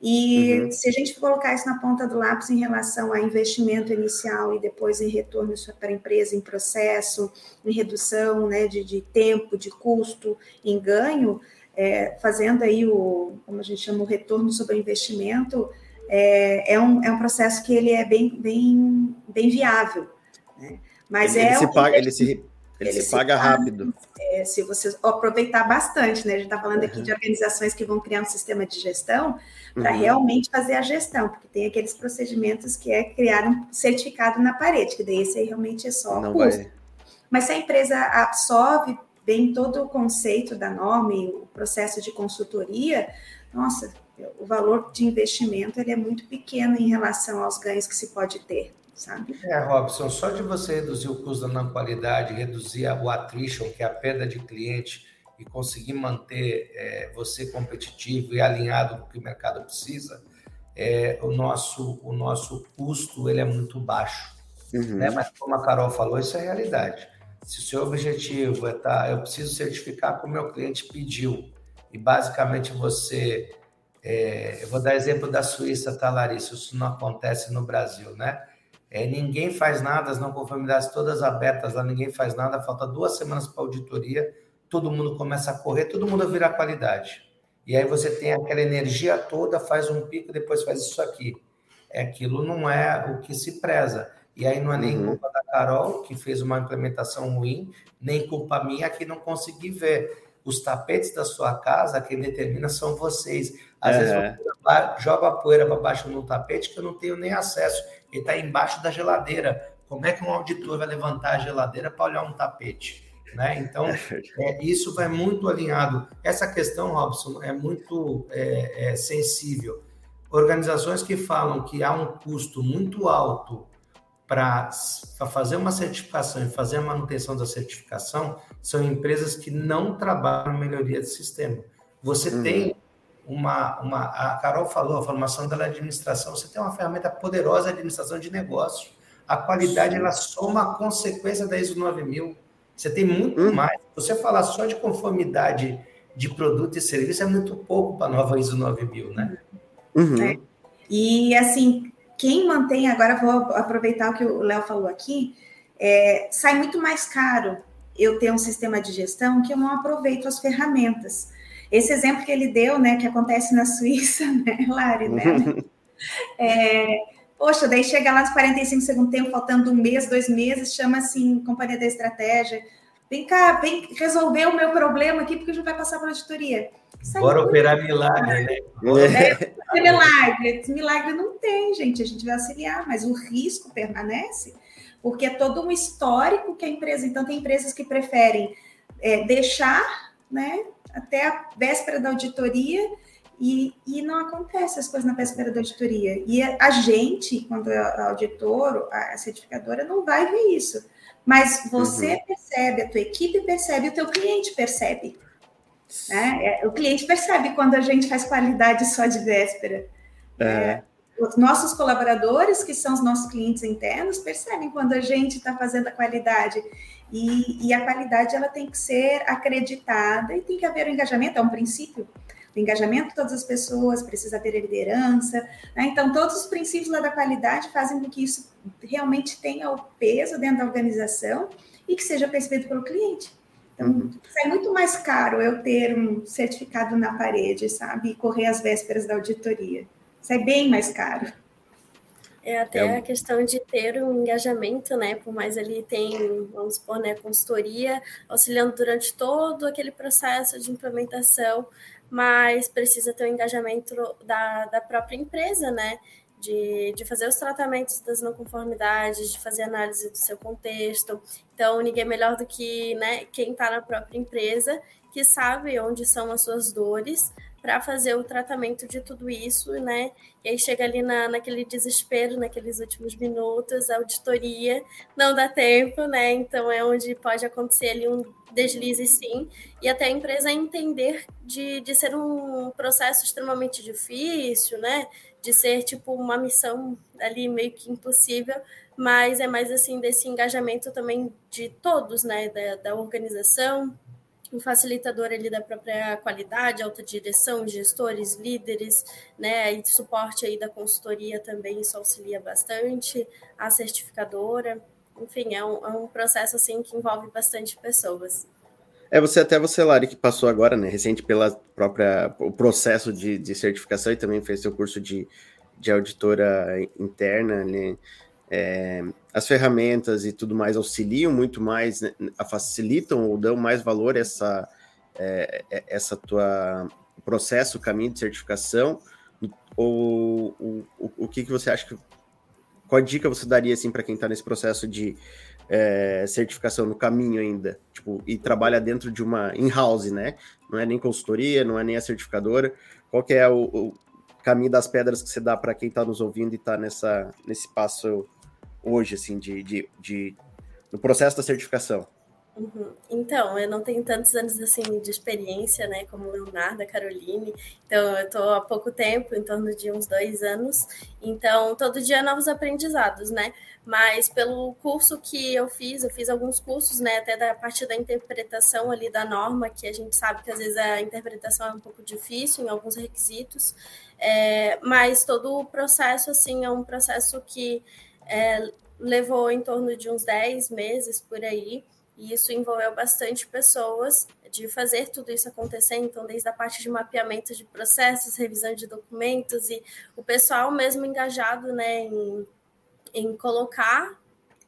E uhum. se a gente colocar isso na ponta do lápis em relação a investimento inicial e depois em retorno para a empresa, em processo, em redução né, de, de tempo, de custo, em ganho, é, fazendo aí o, como a gente chama, o retorno sobre o investimento, é, é, um, é um processo que ele é bem, bem, bem viável. Né? Mas ele, é ele se paga, ele se, ele, ele se, paga, paga rápido. É, se você aproveitar bastante, né? A gente está falando aqui de organizações que vão criar um sistema de gestão para uhum. realmente fazer a gestão, porque tem aqueles procedimentos que é criar um certificado na parede, que daí esse aí realmente é só Não custo. Vai. Mas se a empresa absorve bem todo o conceito da norma e o processo de consultoria, nossa, o valor de investimento ele é muito pequeno em relação aos ganhos que se pode ter, sabe? É, Robson, só de você reduzir o custo da não qualidade, reduzir o attrition, que é a perda de cliente, e conseguir manter é, você competitivo e alinhado com o que o mercado precisa, é, o, nosso, o nosso custo ele é muito baixo. Uhum. Né? Mas como a Carol falou, isso é realidade. Se o seu objetivo é tá, eu preciso certificar como o meu cliente pediu, e basicamente você, é, eu vou dar exemplo da Suíça, tá, Larissa? Isso não acontece no Brasil, né? É, ninguém faz nada, as não conformidades todas abertas lá, ninguém faz nada, falta duas semanas para auditoria, todo mundo começa a correr, todo mundo vira qualidade. E aí você tem aquela energia toda, faz um pico, depois faz isso aqui. É, aquilo não é o que se preza. E aí não é nem uhum. culpa da Carol, que fez uma implementação ruim, nem culpa minha que não consegui ver. Os tapetes da sua casa, quem determina são vocês. Às uhum. vezes joga a poeira para baixo no tapete que eu não tenho nem acesso. Ele está embaixo da geladeira. Como é que um auditor vai levantar a geladeira para olhar um tapete? Né? Então, é, isso vai muito alinhado. Essa questão, Robson, é muito é, é, sensível. Organizações que falam que há um custo muito alto para fazer uma certificação e fazer a manutenção da certificação são empresas que não trabalham melhoria do sistema. Você uhum. tem uma, uma. A Carol falou, a formação da administração, você tem uma ferramenta poderosa de administração de negócio. A qualidade Sim. ela soma a consequência da ISO 9000. Você tem muito uhum. mais. Você falar só de conformidade de produto e serviço é muito pouco para a nova ISO 9000, né? Uhum. É. E assim, quem mantém, agora vou aproveitar o que o Léo falou aqui, é, sai muito mais caro eu ter um sistema de gestão que eu não aproveito as ferramentas. Esse exemplo que ele deu, né, que acontece na Suíça, né, Lari, né? É, poxa, daí chega lá nos 45 segundos tempo, faltando um mês, dois meses, chama assim, companhia da estratégia, vem cá, vem resolver o meu problema aqui, porque a gente vai passar para a auditoria. Bora operar milagre, né? É, milagre. Milagre não tem, gente. A gente vai auxiliar, mas o risco permanece, porque é todo um histórico que a empresa. Então, tem empresas que preferem é, deixar, né, até a véspera da auditoria. E, e não acontece as coisas na véspera da auditoria. E a, gente, quando é auditor, a certificadora, não vai ver isso. Mas você uhum. percebe, a tua equipe percebe, o teu cliente percebe. Né? É, o cliente percebe quando a gente faz qualidade só de véspera. É. É, os nossos colaboradores, que são os nossos clientes internos, percebem quando a gente está fazendo a qualidade. E, e, a qualidade ela tem que ser acreditada e tem que haver o um engajamento, é um princípio. O engajamento de todas as pessoas, precisa haver liderança. Né? Então, todos os princípios lá da qualidade fazem com que isso realmente tenha o peso dentro da organização e que seja percebido pelo cliente. Então, uhum. sai muito mais caro eu ter um certificado na parede, sabe? E correr às vésperas da auditoria. Sai bem mais caro. É até é. a questão de ter um engajamento, né? Por mais ali tem, vamos supor, né, consultoria, auxiliando durante todo aquele processo de implementação, mas precisa ter o um engajamento da, da própria empresa, né? de, de fazer os tratamentos das não conformidades, de fazer análise do seu contexto. Então, ninguém é melhor do que né, quem está na própria empresa, que sabe onde são as suas dores, para fazer o tratamento de tudo isso, né? E aí chega ali na, naquele desespero, naqueles últimos minutos, a auditoria, não dá tempo, né? Então é onde pode acontecer ali um deslize sim, e até a empresa entender de, de ser um processo extremamente difícil, né? de ser tipo uma missão ali meio que impossível, mas é mais assim desse engajamento também de todos, né, da, da organização, um facilitador ali da própria qualidade, alta direção, gestores, líderes, né, e suporte aí da consultoria também, isso auxilia bastante, a certificadora, enfim, é um, é um processo assim que envolve bastante pessoas. É, você até você, Lari, que passou agora, né, recente pela própria o processo de, de certificação e também fez seu curso de, de auditora interna, né, é, as ferramentas e tudo mais auxiliam muito mais, né, facilitam ou dão mais valor essa, é, é essa tua processo, caminho de certificação, ou o, o, o que, que você acha que qual dica você daria assim para quem está nesse processo de é, certificação no caminho ainda, tipo, e trabalha dentro de uma in-house, né? Não é nem consultoria, não é nem a certificadora. Qual que é o, o caminho das pedras que você dá para quem está nos ouvindo e está nessa nesse passo hoje, assim, de, de, de, no processo da certificação? Uhum. Então, eu não tenho tantos anos assim de experiência, né, como Leonardo, a Caroline. Então, eu estou há pouco tempo, em torno de uns dois anos. Então, todo dia novos aprendizados, né? Mas pelo curso que eu fiz, eu fiz alguns cursos, né, até da parte da interpretação ali da norma, que a gente sabe que às vezes a interpretação é um pouco difícil em alguns requisitos. É, mas todo o processo, assim, é um processo que é, levou em torno de uns 10 meses por aí. E isso envolveu bastante pessoas de fazer tudo isso acontecer, então desde a parte de mapeamento de processos, revisão de documentos e o pessoal mesmo engajado, né, em, em colocar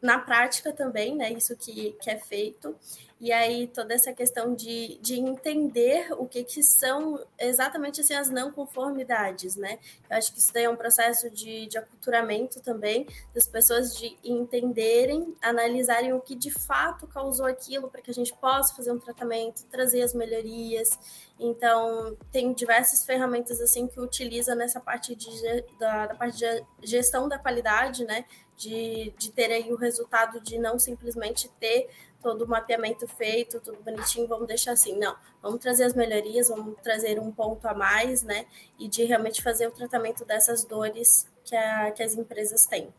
na prática também, né, isso que, que é feito e aí toda essa questão de, de entender o que, que são exatamente assim, as não conformidades, né? Eu acho que isso daí é um processo de, de aculturamento também, das pessoas de entenderem, analisarem o que de fato causou aquilo para que a gente possa fazer um tratamento, trazer as melhorias. Então, tem diversas ferramentas assim que utiliza nessa parte de, da, da parte de gestão da qualidade, né? De, de ter aí o resultado de não simplesmente ter todo o mapeamento feito, tudo bonitinho, vamos deixar assim. Não, vamos trazer as melhorias, vamos trazer um ponto a mais, né? E de realmente fazer o tratamento dessas dores que, a, que as empresas têm.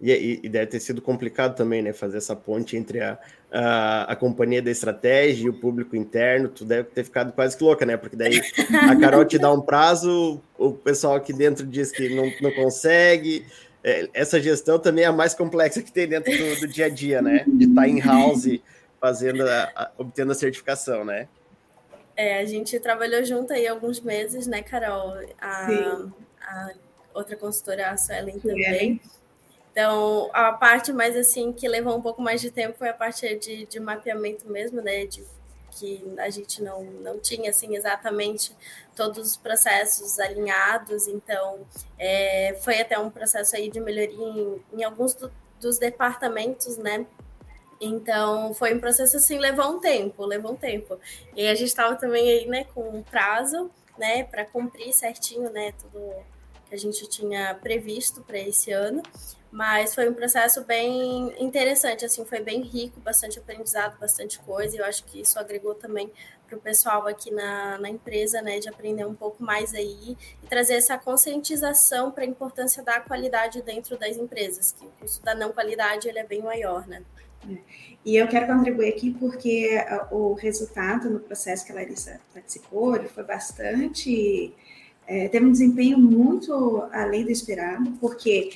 E, e, deve ter sido complicado também, né? Fazer essa ponte entre a, a, a, companhia da estratégia e o público interno. Tu deve ter ficado quase que louca, né? Porque daí a Carol te dá um prazo, o pessoal aqui dentro diz que não, não consegue, essa gestão também é a mais complexa que tem dentro do, do dia a dia, né? De estar tá em house fazendo, a, a, obtendo a certificação, né? É, a gente trabalhou junto aí alguns meses, né, Carol? A, a outra consultora, a Suelen, também. Então, a parte mais assim que levou um pouco mais de tempo foi a parte de, de mapeamento mesmo, né? De que a gente não, não tinha assim exatamente todos os processos alinhados, então é, foi até um processo aí de melhoria em, em alguns do, dos departamentos, né? Então foi um processo assim, levou um tempo, levou um tempo. E a gente estava também aí, né, com um prazo, né, para cumprir certinho, né, tudo que a gente tinha previsto para esse ano mas foi um processo bem interessante, assim, foi bem rico, bastante aprendizado, bastante coisa, e eu acho que isso agregou também para o pessoal aqui na, na empresa, né, de aprender um pouco mais aí e trazer essa conscientização para a importância da qualidade dentro das empresas, que o custo da não qualidade ele é bem maior, né. E eu quero contribuir aqui porque o resultado no processo que a Larissa participou foi bastante é, teve um desempenho muito além do esperado, porque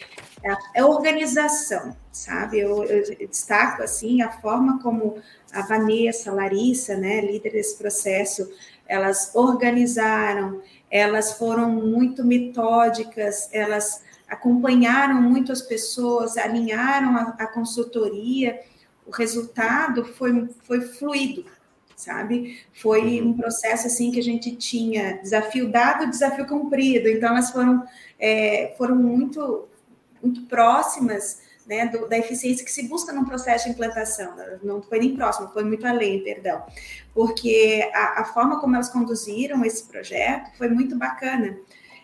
é, é organização, sabe? Eu, eu, destaco assim a forma como a Vanessa, a Larissa, né, líder desse processo, elas organizaram, elas foram muito metódicas, elas acompanharam muito as pessoas, alinharam a, a consultoria. O resultado foi, foi fluido, sabe? Foi uhum. um processo assim que a gente tinha desafio dado, desafio cumprido. Então elas foram é, foram muito muito próximas né, do, da eficiência que se busca num processo de implantação. Não foi nem próximo, foi muito além, perdão, porque a, a forma como elas conduziram esse projeto foi muito bacana.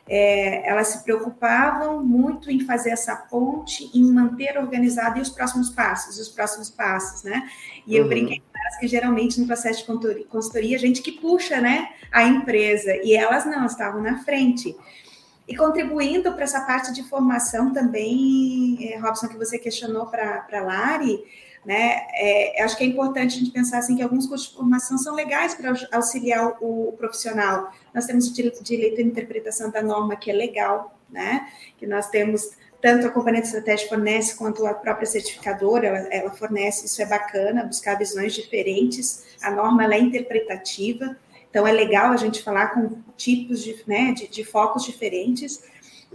É, elas se preocupavam muito em fazer essa ponte, em manter organizado e os próximos passos, os próximos passos, né? E uhum. eu brinquei que geralmente no processo de consultoria, a gente que puxa, né, a empresa, e elas não, estavam na frente. E contribuindo para essa parte de formação também, é, Robson, que você questionou para a Lari, né? É, acho que é importante a gente pensar assim que alguns cursos de formação são legais para auxiliar o, o, profissional. Nós temos de, de interpretação da norma que é legal, né? Que nós temos tanto a componente estratégica fornece quanto a própria certificadora, ela, ela, fornece, isso é bacana, buscar visões diferentes, a norma é interpretativa, então é legal a gente falar com tipos de, né, de, de focos diferentes.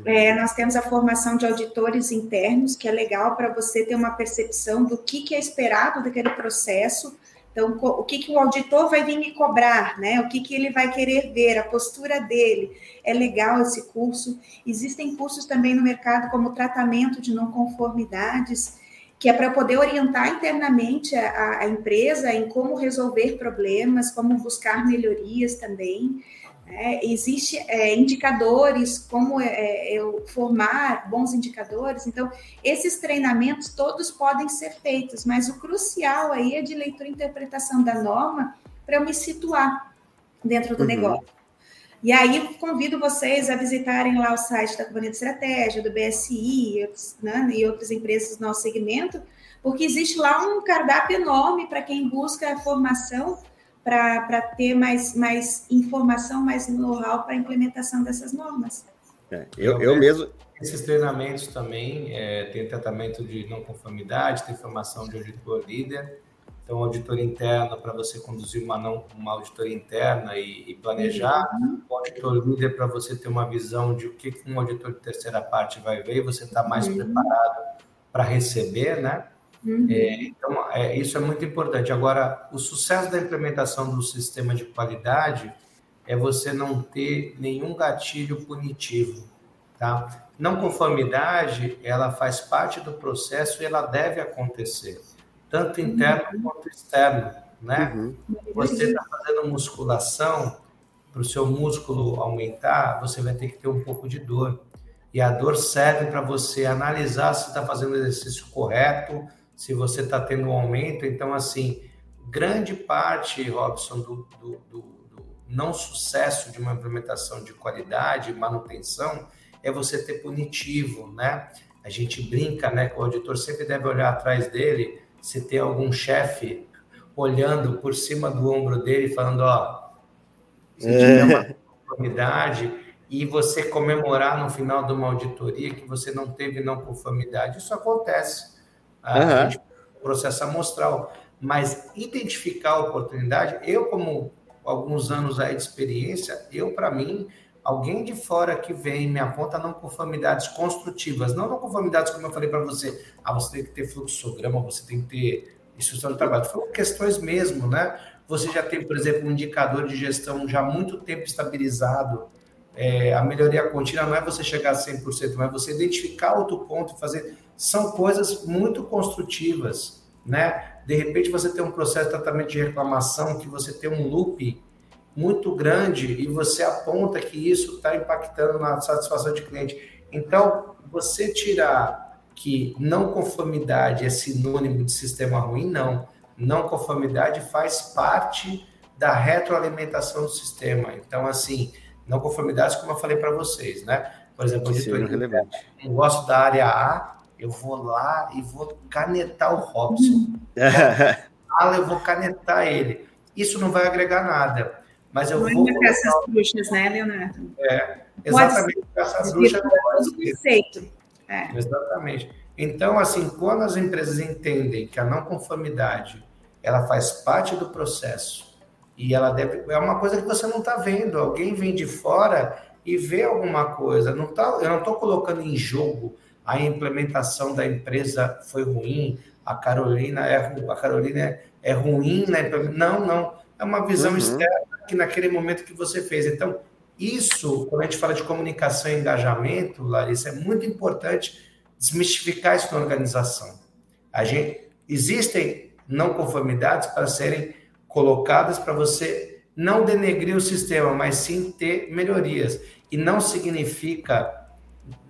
É, nós temos a formação de auditores internos, que é legal para você ter uma percepção do que, que é esperado daquele processo, então, o que, que o auditor vai vir me cobrar, né? O que, que ele vai querer ver, a postura dele. É legal esse curso. Existem cursos também no mercado como tratamento de não conformidades, que é para poder orientar internamente a, a empresa em como resolver problemas, como buscar melhorias também. É, Existem é, indicadores, como é, é, eu formar bons indicadores. Então, esses treinamentos todos podem ser feitos, mas o crucial aí é de leitura e interpretação da norma para eu me situar dentro do uhum. negócio. E aí, convido vocês a visitarem lá o site da Companhia de Estratégia, do BSI e, outros, né, e outras empresas do nosso segmento, porque existe lá um cardápio enorme para quem busca formação para ter mais, mais informação, mais know-how para a implementação dessas normas. É, eu, eu mesmo. Esses treinamentos também é, tem tratamento de não conformidade, tem formação de auditor líder, então auditor interno para você conduzir uma, não, uma auditoria interna e, e planejar, uhum. o auditor líder para você ter uma visão de o que um auditor de terceira parte vai ver e você está mais uhum. preparado para receber, né? Uhum. É, então, é, isso é muito importante. Agora, o sucesso da implementação do sistema de qualidade é você não ter nenhum gatilho punitivo, tá? Não conformidade, ela faz parte do processo e ela deve acontecer, tanto interno uhum. quanto externo, né? Uhum. Você está fazendo musculação, para o seu músculo aumentar, você vai ter que ter um pouco de dor. E a dor serve para você analisar se está fazendo o exercício correto, se você está tendo um aumento. Então, assim, grande parte, Robson, do, do, do, do, não sucesso de uma implementação de qualidade, manutenção, é você ter punitivo, né? A gente brinca, né, que o auditor sempre deve olhar atrás dele se tem algum chefe olhando por cima do ombro dele falando, ó, se tiver uma conformidade e você comemorar no final de uma auditoria que você não teve não conformidade, isso acontece a uhum. gente processo amostral. Mas identificar a oportunidade, eu, como alguns anos aí de experiência, eu, para mim, alguém de fora que vem me aponta não conformidades construtivas, não não conformidades como eu falei para você, ah, você tem que ter fluxograma, você tem que ter instrução de trabalho, foram questões mesmo, né? Você já tem, por exemplo, um indicador de gestão já há muito tempo estabilizado, é, a melhoria contínua não é você chegar a 100%, mas você identificar outro ponto e fazer são coisas muito construtivas, né? De repente você tem um processo de tratamento de reclamação que você tem um loop muito grande e você aponta que isso está impactando na satisfação de cliente. Então, você tirar que não conformidade é sinônimo de sistema ruim, não. Não conformidade faz parte da retroalimentação do sistema. Então, assim, não conformidade, como eu falei para vocês, né? Por exemplo, eu, eu gosto da área A, eu vou lá e vou canetar o Robson. Fala, eu vou canetar ele. Isso não vai agregar nada. Mas eu não vou. Não essas bruxas, né, Leonardo? É, exatamente. Essas bruxas não pode conceito. É. Exatamente. Então, assim, quando as empresas entendem que a não conformidade ela faz parte do processo e ela deve. É uma coisa que você não está vendo. Alguém vem de fora e vê alguma coisa. Não tá, eu não estou colocando em jogo a implementação da empresa foi ruim, a Carolina é, a Carolina é, é ruim na Não, não. É uma visão uhum. externa que naquele momento que você fez. Então, isso, quando a gente fala de comunicação e engajamento, Larissa, é muito importante desmistificar isso na organização. A gente, existem não conformidades para serem colocadas para você não denegrir o sistema, mas sim ter melhorias. E não significa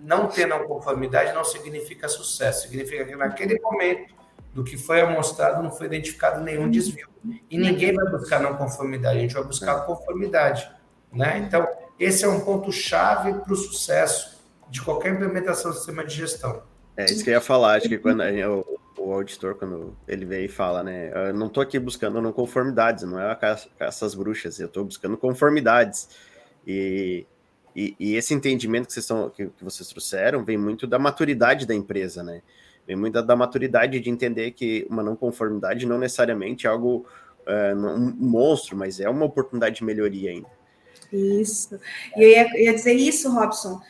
não ter não conformidade não significa sucesso, significa que naquele momento do que foi amostrado não foi identificado nenhum desvio. E ninguém vai buscar não conformidade, a gente vai buscar conformidade. Né? Então, esse é um ponto-chave para o sucesso de qualquer implementação do sistema de gestão. É isso que eu ia falar, acho que quando o, o auditor, quando ele vem e fala, né, eu não estou aqui buscando não conformidades, não é essas bruxas, eu estou buscando conformidades. E, e, e, esse entendimento que vocês, que, que, vocês trouxeram vem muito da maturidade da empresa, né? Vem muito da, da maturidade de entender que uma não conformidade não necessariamente é algo, é, um monstro, mas é uma oportunidade de melhoria ainda. Isso. E eu ia, ia dizer isso, Robson.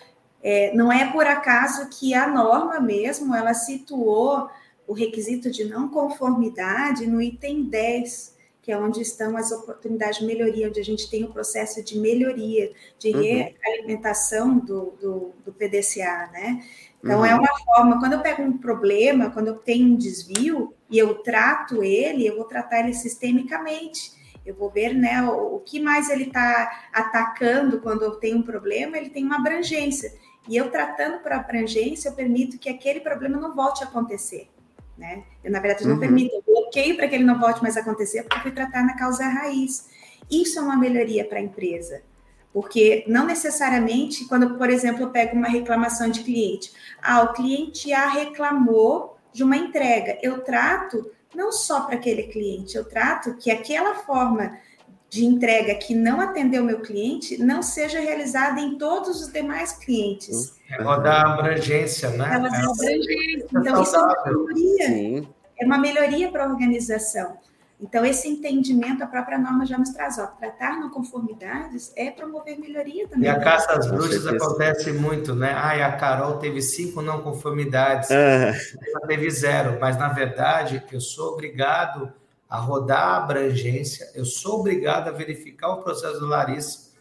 É, não é por acaso que a norma mesmo, ela situou o requisito de não conformidade no item 10, que é onde estão as oportunidades de melhoria, onde a gente tem o processo de melhoria, de uhum. realimentação do, do, do, PDCA, né? Então, uhum. é uma forma, quando eu pego um problema, quando eu tenho um desvio e eu trato ele, eu vou tratar ele sistemicamente. Eu vou ver né, o, o que mais ele está atacando quando eu tenho um problema, ele tem uma abrangência. E eu tratando por abrangência, eu permito que aquele problema não volte a acontecer. Né? Eu, na verdade, não uhum. permito, eu bloqueio para que ele não volte mais a acontecer, porque eu fui tratar na causa raiz. Isso é uma melhoria para a empresa. Porque não necessariamente, quando, por exemplo, eu pego uma reclamação de cliente, ah, o cliente A reclamou de uma entrega, eu trato não só para aquele cliente, eu trato que aquela forma de entrega que não atendeu o meu cliente não seja realizada em todos os demais clientes. É rodar abrangência, né? Ela dá abrangência. Então, isso é uma melhoria. Sim. É uma melhoria para a organização. Então, esse entendimento, a própria norma já nos traz, ó, tratar não conformidades é promover melhoria também. E a caça às bruxas acontece muito, né? Ai, a Carol teve cinco não conformidades, ah. ela teve zero, mas na verdade eu sou obrigado a rodar a abrangência, eu sou obrigado a verificar o processo do Larissa,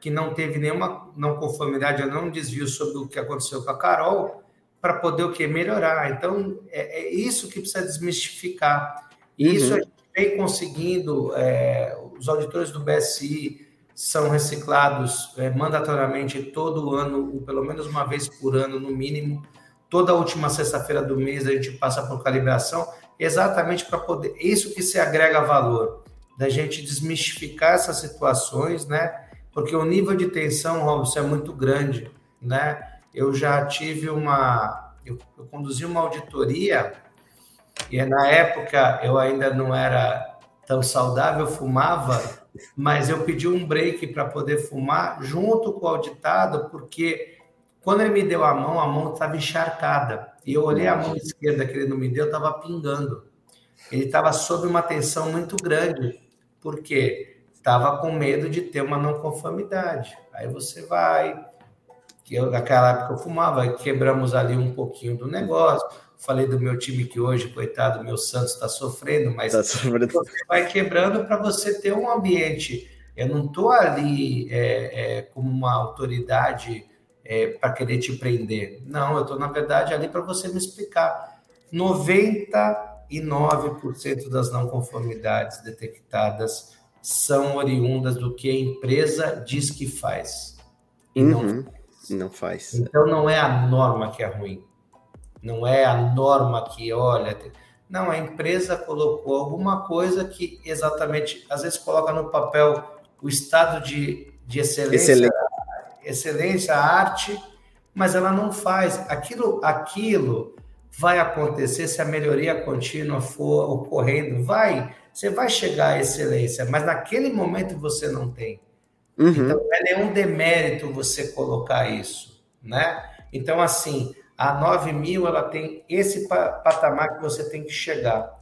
que não teve nenhuma não conformidade, não desvio sobre o que aconteceu com a Carol, para poder o que melhorar. Então é, é, isso que precisa desmistificar. E uhum. isso a gente vem conseguindo. É, os auditores do BSI são reciclados é, mandatoriamente todo ano, ou pelo menos uma vez por ano, no mínimo. Toda última sexta-feira do mês a gente passa por calibração exatamente para poder. Isso que se agrega valor, da gente desmistificar essas situações, né? Porque o nível de tensão, Robson, é muito grande, né? Eu já tive uma. Eu, eu conduzi uma auditoria, e na época eu ainda não era tão saudável, fumava, mas eu pedi um break para poder fumar junto com o auditado, porque quando ele me deu a mão, a mão estava encharcada. E eu olhei a mão esquerda que ele não me deu, estava pingando. Ele estava sob uma tensão muito grande, porque estava com medo de ter uma não conformidade. Aí você vai, que eu, naquela época eu fumava, quebramos ali um pouquinho do negócio. Falei do meu time que hoje, coitado, meu Santos está sofrendo, mas tá sofrendo. você vai quebrando para você ter um ambiente. Eu não estou ali é, é, como uma autoridade é, para querer te prender. Não, eu estou, na verdade, ali para você me explicar. 99% das não conformidades detectadas são oriundas do que a empresa diz que faz. E uhum. não, faz. Então não é a norma que é ruim. Não é a norma que, olha. Não, a empresa colocou alguma coisa que exatamente, às vezes coloca no papel o estado de, de excelência, excelência excelência, arte, mas ela não faz. Aquilo, aquilo vai acontecer se a melhoria contínua for ocorrendo. Vai, você vai chegar à excelência, mas naquele momento você não tem. Uhum. Então, não é nenhum demérito você colocar isso, né? Então, assim, a 9 mil, ela tem esse patamar que você tem que chegar.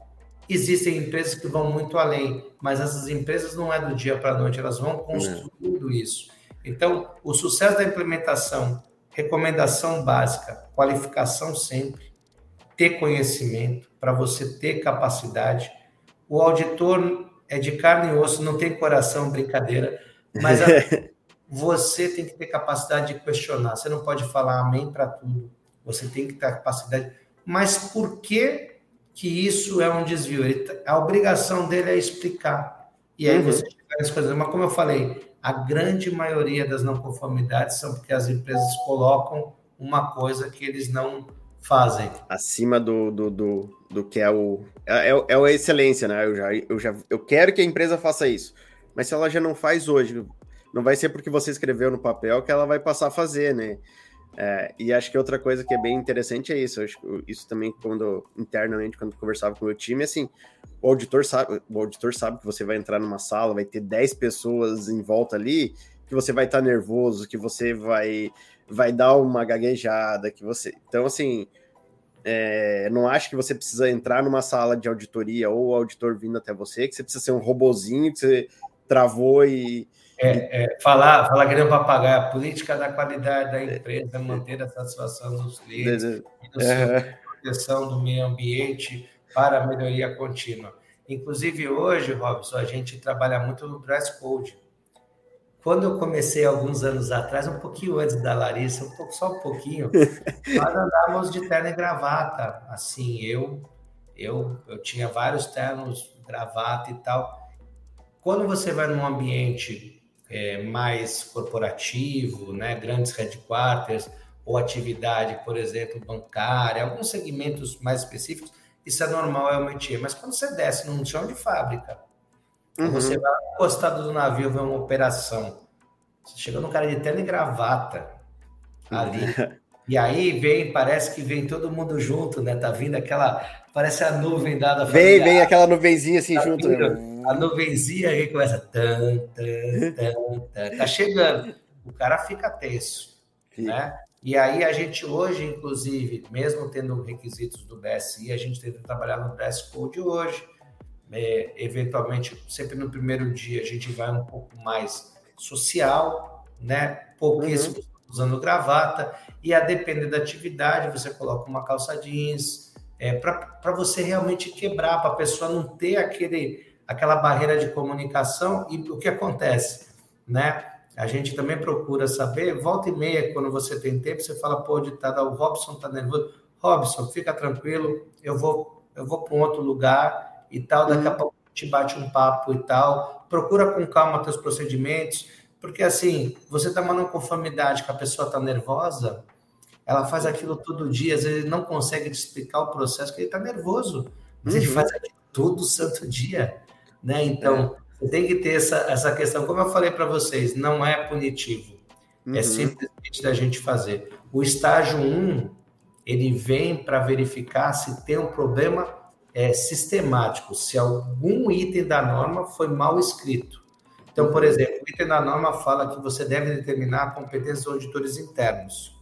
Existem empresas que vão muito além, mas essas empresas não é do dia para a noite, elas vão construindo uhum. isso. Então, o sucesso da implementação, recomendação básica, qualificação sempre, ter conhecimento para você ter capacidade. O auditor é de carne e osso, não tem coração, brincadeira, mas a, você tem que ter capacidade de questionar. Você não pode falar amém para tudo. Você tem que ter capacidade. Mas por que que isso é um desvio? Ele, a obrigação dele é explicar. E aí uhum. você chegar nas coisas. Mas como eu falei, a grande maioria das não conformidades são porque as empresas colocam uma coisa que eles não fazem. Acima do, do, do, do que é o. É, é, é a excelência, né? Eu, já, eu, já, eu quero que a empresa faça isso. Mas se ela já não faz hoje, não vai ser porque você escreveu no papel que ela vai passar a fazer, né? É, e acho que outra coisa que é bem interessante é isso. Acho isso também, quando internamente, quando conversava com o meu time, assim, o auditor sabe, o auditor sabe que você vai entrar numa sala, vai ter 10 pessoas em volta ali, que você vai estar tá nervoso, que você vai, vai dar uma gaguejada, que você. Então, assim, é, não acho que você precisa entrar numa sala de auditoria ou o auditor vindo até você, que você precisa ser um robozinho que você travou e, é, é, falar, falar que nem um papagaio, a política da qualidade da empresa, manter a satisfação dos clientes, é. proteção do meio ambiente para a melhoria contínua. Inclusive, hoje, Robson, a gente trabalha muito no dress code. Quando eu comecei alguns anos atrás, um pouquinho antes da Larissa, um pouco, só um pouquinho, nós andávamos de terno e gravata. Assim, eu, eu, eu tinha vários ternos, gravata e tal. Quando você vai num ambiente é, mais corporativo, né, grandes headquarters, ou atividade, por exemplo, bancária, alguns segmentos mais específicos, isso é normal, é o métier. Mas quando você desce num chão de fábrica, uhum. você vai encostado do navio ver uma operação, você chega no cara de terno e gravata ali. E aí vem, parece que vem todo mundo junto, né? Tá vindo aquela, parece a nuvem dada. Vem, vem aquela nuvenzinha assim tá junto. Vindo, a nuvenzinha aí começa. Tan, tan, tan, tá chegando. O cara fica tenso. Né? E aí a gente hoje, inclusive, mesmo tendo requisitos do BSI, a gente tenta trabalhar no Dress Code hoje. É, eventualmente, sempre no primeiro dia, a gente vai um pouco mais social, né? Pouquíssimo uhum. usando gravata, e a depender da atividade, você coloca uma calça jeans, é, para você realmente quebrar, para a pessoa não ter aquele aquela barreira de comunicação e o que acontece, né? A gente também procura saber, volta e meia, quando você tem tempo, você fala, pô, ditado, o Robson tá nervoso. Robson, fica tranquilo, eu vou, eu vou para um outro lugar e tal, daqui a uhum. pouco te bate um papo e tal. Procura com calma teus procedimentos, porque assim, você tá mandando conformidade que a pessoa tá nervosa, ela faz aquilo todo dia, às vezes não consegue te explicar o processo, que ele tá nervoso. Mas uhum. ele faz aquilo todo santo dia né? Então, é. você tem que ter essa, essa questão. Como eu falei para vocês, não é punitivo. É uhum. É simplesmente da gente fazer. O estágio 1, ele vem para verificar se tem um problema é, sistemático, se algum item da norma foi mal escrito. Então, por uhum. exemplo, o item da norma fala que você deve determinar competências dos auditores internos.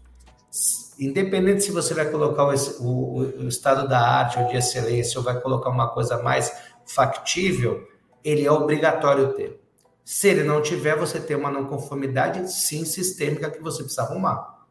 Independente se você vai colocar o, o, o estado da arte ou de excelência ou vai colocar uma coisa mais factível, ele é obrigatório ter. Se ele não tiver, você tem uma não conformidade, sim, sistêmica que você precisa arrumar.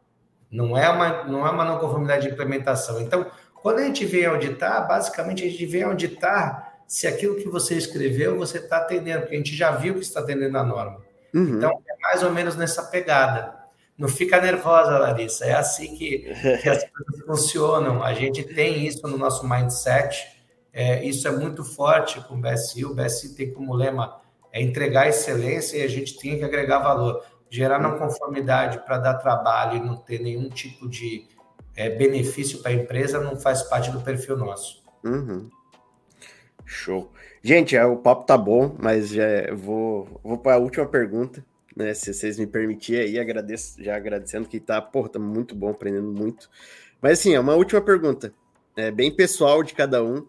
Não é uma, não é uma não conformidade de implementação. Então, quando a gente vem auditar, basicamente a gente vem auditar se aquilo que você escreveu você está atendendo, porque a gente já viu que está atendendo a norma. Uhum. Então, é mais ou menos nessa pegada. Não fica nervosa, Larissa. É assim que, que as coisas funcionam. A gente tem isso no nosso mindset é, isso é muito forte com o BSI. O BSI tem como lema é entregar excelência e a gente tem que agregar valor. Gerar não conformidade para dar trabalho e não ter nenhum tipo de é, benefício para a empresa não faz parte do perfil nosso. Uhum. Show. Gente, é, o papo tá bom, mas já vou, vou para a última pergunta, né? Se vocês me permitirem aí, agradeço, já agradecendo que tá, porra, tá muito bom, aprendendo muito. Mas assim, é uma última pergunta, é bem pessoal de cada um.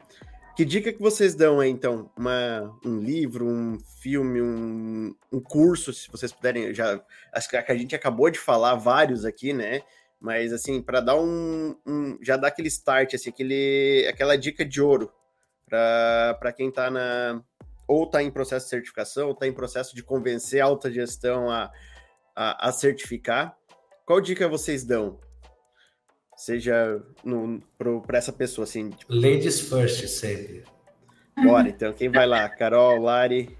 Que dica que vocês dão aí, então? Uma, um livro, um filme, um, um curso, se vocês puderem. Já, acho que a gente acabou de falar vários aqui, né? Mas, assim, para dar um, um, Já dar aquele start, assim, aquele, aquela dica de ouro para quem está na. Ou está em processo de certificação, ou está em processo de convencer a alta gestão a, a, a certificar. Qual dica vocês dão? Seja para essa pessoa, assim. Tipo... Ladies first, sempre. Bora, então, quem vai lá? Carol, Lari?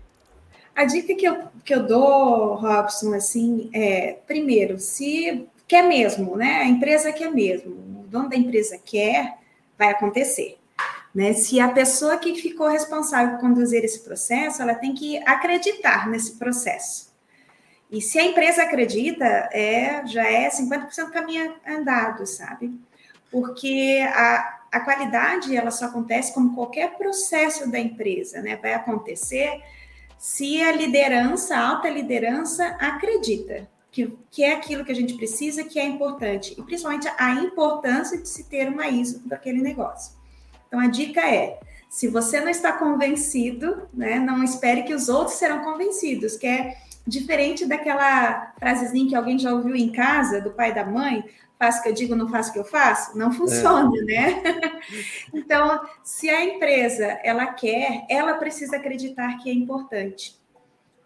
A dica que eu, que eu dou, Robson, assim, é, primeiro, se quer mesmo, né? A empresa quer mesmo, o dono da empresa quer, vai acontecer. Né? Se a pessoa que ficou responsável por conduzir esse processo, ela tem que acreditar nesse processo. E se a empresa acredita, é, já é 50% caminho andado, sabe? Porque a, a qualidade ela só acontece como qualquer processo da empresa, né? Vai acontecer se a liderança, a alta liderança, acredita que, que é aquilo que a gente precisa, que é importante, e principalmente a importância de se ter uma ISO para aquele negócio. Então, a dica é: se você não está convencido, né, não espere que os outros serão convencidos, que é diferente daquela frasezinha que alguém já ouviu em casa, do pai e da mãe, faço o que eu digo, não faço o que eu faço, não funciona, é. né? então, se a empresa ela quer, ela precisa acreditar que é importante.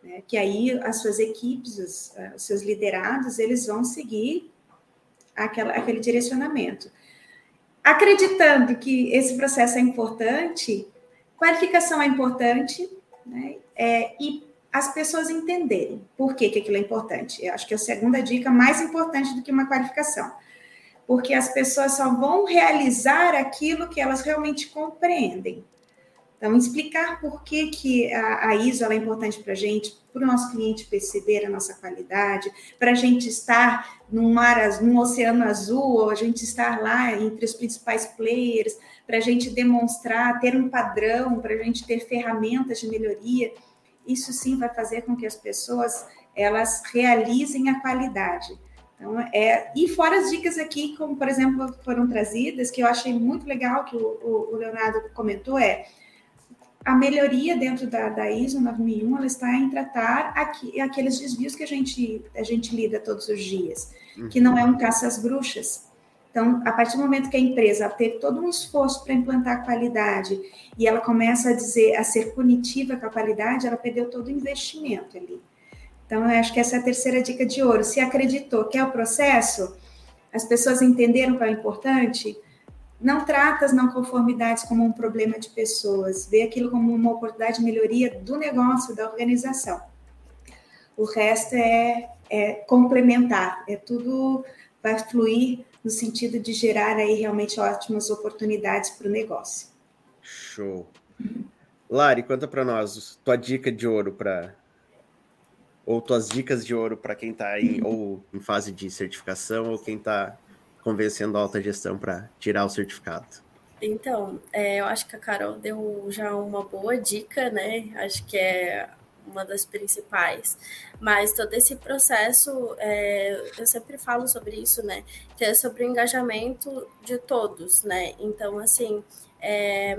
Né? Que aí as suas equipes, os, eh, os seus liderados, eles vão seguir aquela, aquele direcionamento acreditando que esse processo é importante, qualificação é importante, né? É, e as pessoas entenderem por que, que aquilo é importante. Eu acho que é a segunda dica mais importante do que uma qualificação. Porque as pessoas só vão realizar aquilo que elas realmente compreendem. Então, explicar por que, que a, a ISO é importante para a gente, para o nosso cliente perceber a nossa qualidade, para a gente estar num mar, num oceano azul, ou a gente estar lá entre os principais players, para a gente demonstrar, ter um padrão, para a gente ter ferramentas de melhoria. Isso sim vai fazer com que as pessoas elas realizem a qualidade. Então, é, e fora as dicas aqui, como por exemplo foram trazidas, que eu achei muito legal que o, o Leonardo comentou, é a melhoria dentro da, da ISO 9001 ela está em tratar aqui, aqueles desvios que a gente, a gente lida todos os dias, uhum. que não é um caça às bruxas. Então, a partir do momento que a empresa teve todo um esforço para implantar a qualidade e ela começa a dizer, a ser punitiva com a qualidade, ela perdeu todo o investimento ali. Então, eu acho que essa é a terceira dica de ouro. Se acreditou que é o processo, as pessoas entenderam qual é importante, não trata as não conformidades como um problema de pessoas, vê aquilo como uma oportunidade de melhoria do negócio, da organização. O resto é, é complementar, é tudo vai fluir no sentido de gerar aí realmente ótimas oportunidades para o negócio. Show. Lari, conta para nós tua dica de ouro para ou tuas dicas de ouro para quem está em ou em fase de certificação ou quem está convencendo a alta gestão para tirar o certificado? Então, é, eu acho que a Carol deu já uma boa dica, né? Acho que é uma das principais. Mas todo esse processo, é, eu sempre falo sobre isso, né? Que é sobre o engajamento de todos, né? Então, assim, é,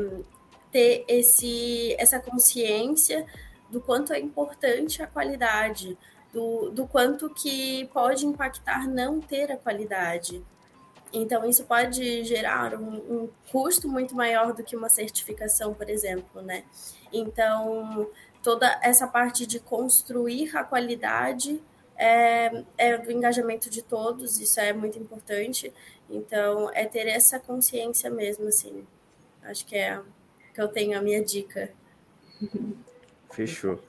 ter esse, essa consciência do quanto é importante a qualidade, do, do quanto que pode impactar não ter a qualidade, então, isso pode gerar um, um, custo muito maior do que uma certificação, por exemplo, né? Então, toda essa parte de construir a qualidade é, é do engajamento de todos, isso é muito importante. Então, é ter essa consciência mesmo, assim. Acho que é que eu tenho a minha dica. Fechou.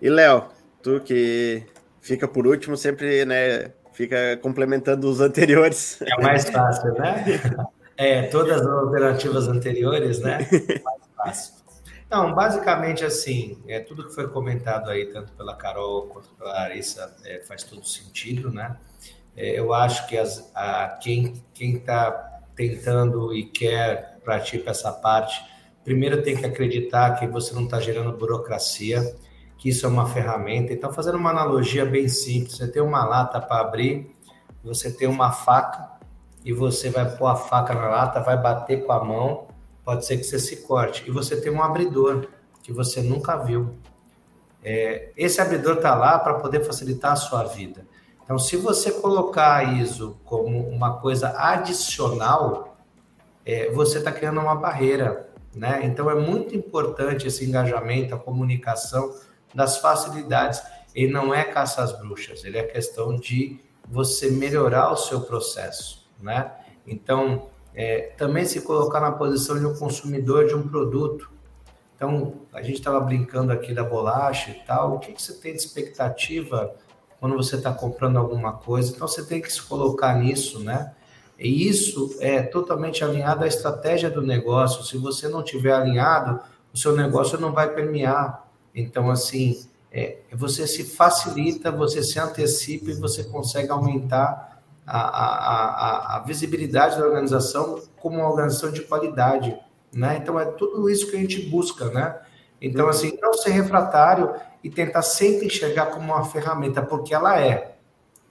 E, Léo, tu que fica por último, sempre, né, fica complementando os anteriores. É mais fácil, né? É, todas as alternativas anteriores, né? É mais fácil. Então, basicamente assim, é tudo que foi comentado aí, tanto pela Carol quanto pela Larissa, é, faz todo sentido, né? É, eu acho que as, a, quem está tentando e quer praticar essa parte, primeiro tem que acreditar que você não está gerando burocracia, que isso é uma ferramenta. Então, fazendo uma analogia bem simples, você tem uma lata para abrir, você tem uma faca e você vai pôr a faca na lata, vai bater com a mão, pode ser que você se corte. E você tem um abridor que você nunca viu. É, esse abridor está lá para poder facilitar a sua vida. Então, se você colocar a ISO como uma coisa adicional, é, você está criando uma barreira. Né? Então, é muito importante esse engajamento, a comunicação, das facilidades. Ele não é caça às bruxas, ele é questão de você melhorar o seu processo, né? Então, é, também se colocar na posição de um consumidor de um produto. Então, a gente estava brincando aqui da bolacha e tal. O que, que você tem de expectativa quando você está comprando alguma coisa? Então, você tem que se colocar nisso, né? E isso é totalmente alinhado à estratégia do negócio. Se você não tiver alinhado, o seu negócio não vai permear. Então, assim, é, você se facilita, você se antecipa e você consegue aumentar a, a, a, a visibilidade da organização como uma organização de qualidade, né? Então, é tudo isso que a gente busca, né? Então, assim, não ser refratário e tentar sempre enxergar como uma ferramenta, porque ela é.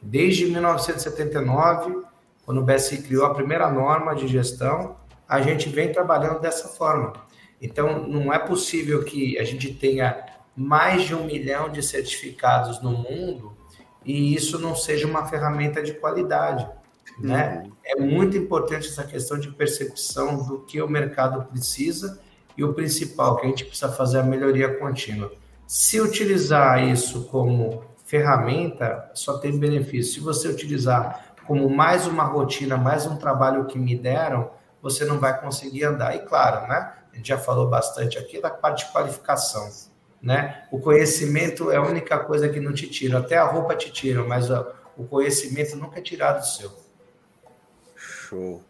Desde 1979, quando o BSI criou a primeira norma de gestão, a gente vem trabalhando dessa forma. Então, não é possível que a gente tenha mais de um milhão de certificados no mundo e isso não seja uma ferramenta de qualidade. Né? Uhum. É muito importante essa questão de percepção do que o mercado precisa e o principal, que a gente precisa fazer a melhoria contínua. Se utilizar isso como ferramenta, só tem benefício. Se você utilizar como mais uma rotina, mais um trabalho que me deram, você não vai conseguir andar. E claro, né? A gente já falou bastante aqui da parte de qualificação. Né? O conhecimento é a única coisa que não te tira. Até a roupa te tira, mas o conhecimento nunca é tirado do seu. Show.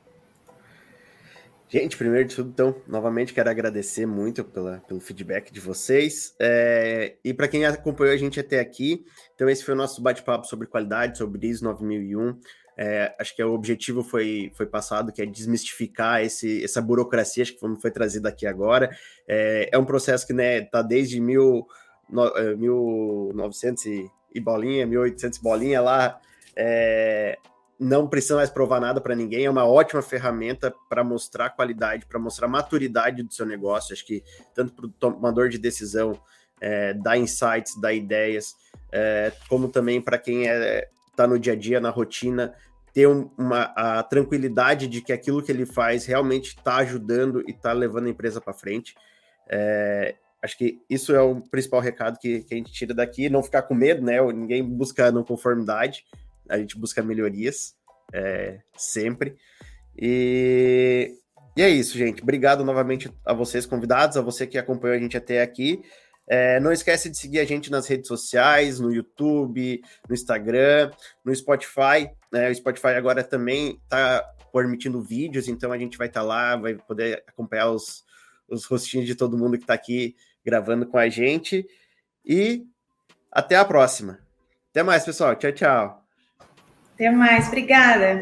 Gente, primeiro de tudo, então, novamente quero agradecer muito pela, pelo feedback de vocês. É, e para quem acompanhou a gente até aqui, então esse foi o nosso bate-papo sobre qualidade, sobre ISO 9001. É, acho que o objetivo foi, foi passado, que é desmistificar esse, essa burocracia, acho que foi, foi trazido aqui agora. É, é um processo que está né, tá desde mil, no, 1900 e, e bolinha, 1800 bolinha lá, é, não precisa mais provar nada para ninguém, é uma ótima ferramenta para mostrar qualidade, para mostrar maturidade do seu negócio. Acho que tanto para o tomador de decisão, é, dar insights, dar ideias, é, como também para quem é, tá no dia a dia, na rotina, ter uma, a tranquilidade de que aquilo que ele faz realmente está ajudando e está levando a empresa para frente. É, acho que isso é o principal recado que, que, a gente tira daqui, não ficar com medo, né? Ninguém busca não conformidade, a gente busca melhorias é, sempre. E, e é isso, gente. Obrigado novamente a vocês, convidados, a você que acompanhou a gente até aqui. É, não esquece de seguir a gente nas redes sociais, no YouTube, no Instagram, no Spotify. Né? O Spotify agora também está permitindo vídeos, então a gente vai estar tá lá, vai poder acompanhar os, os rostinhos de todo mundo que está aqui gravando com a gente. E até a próxima. Até mais, pessoal. Tchau, tchau. Até mais, obrigada.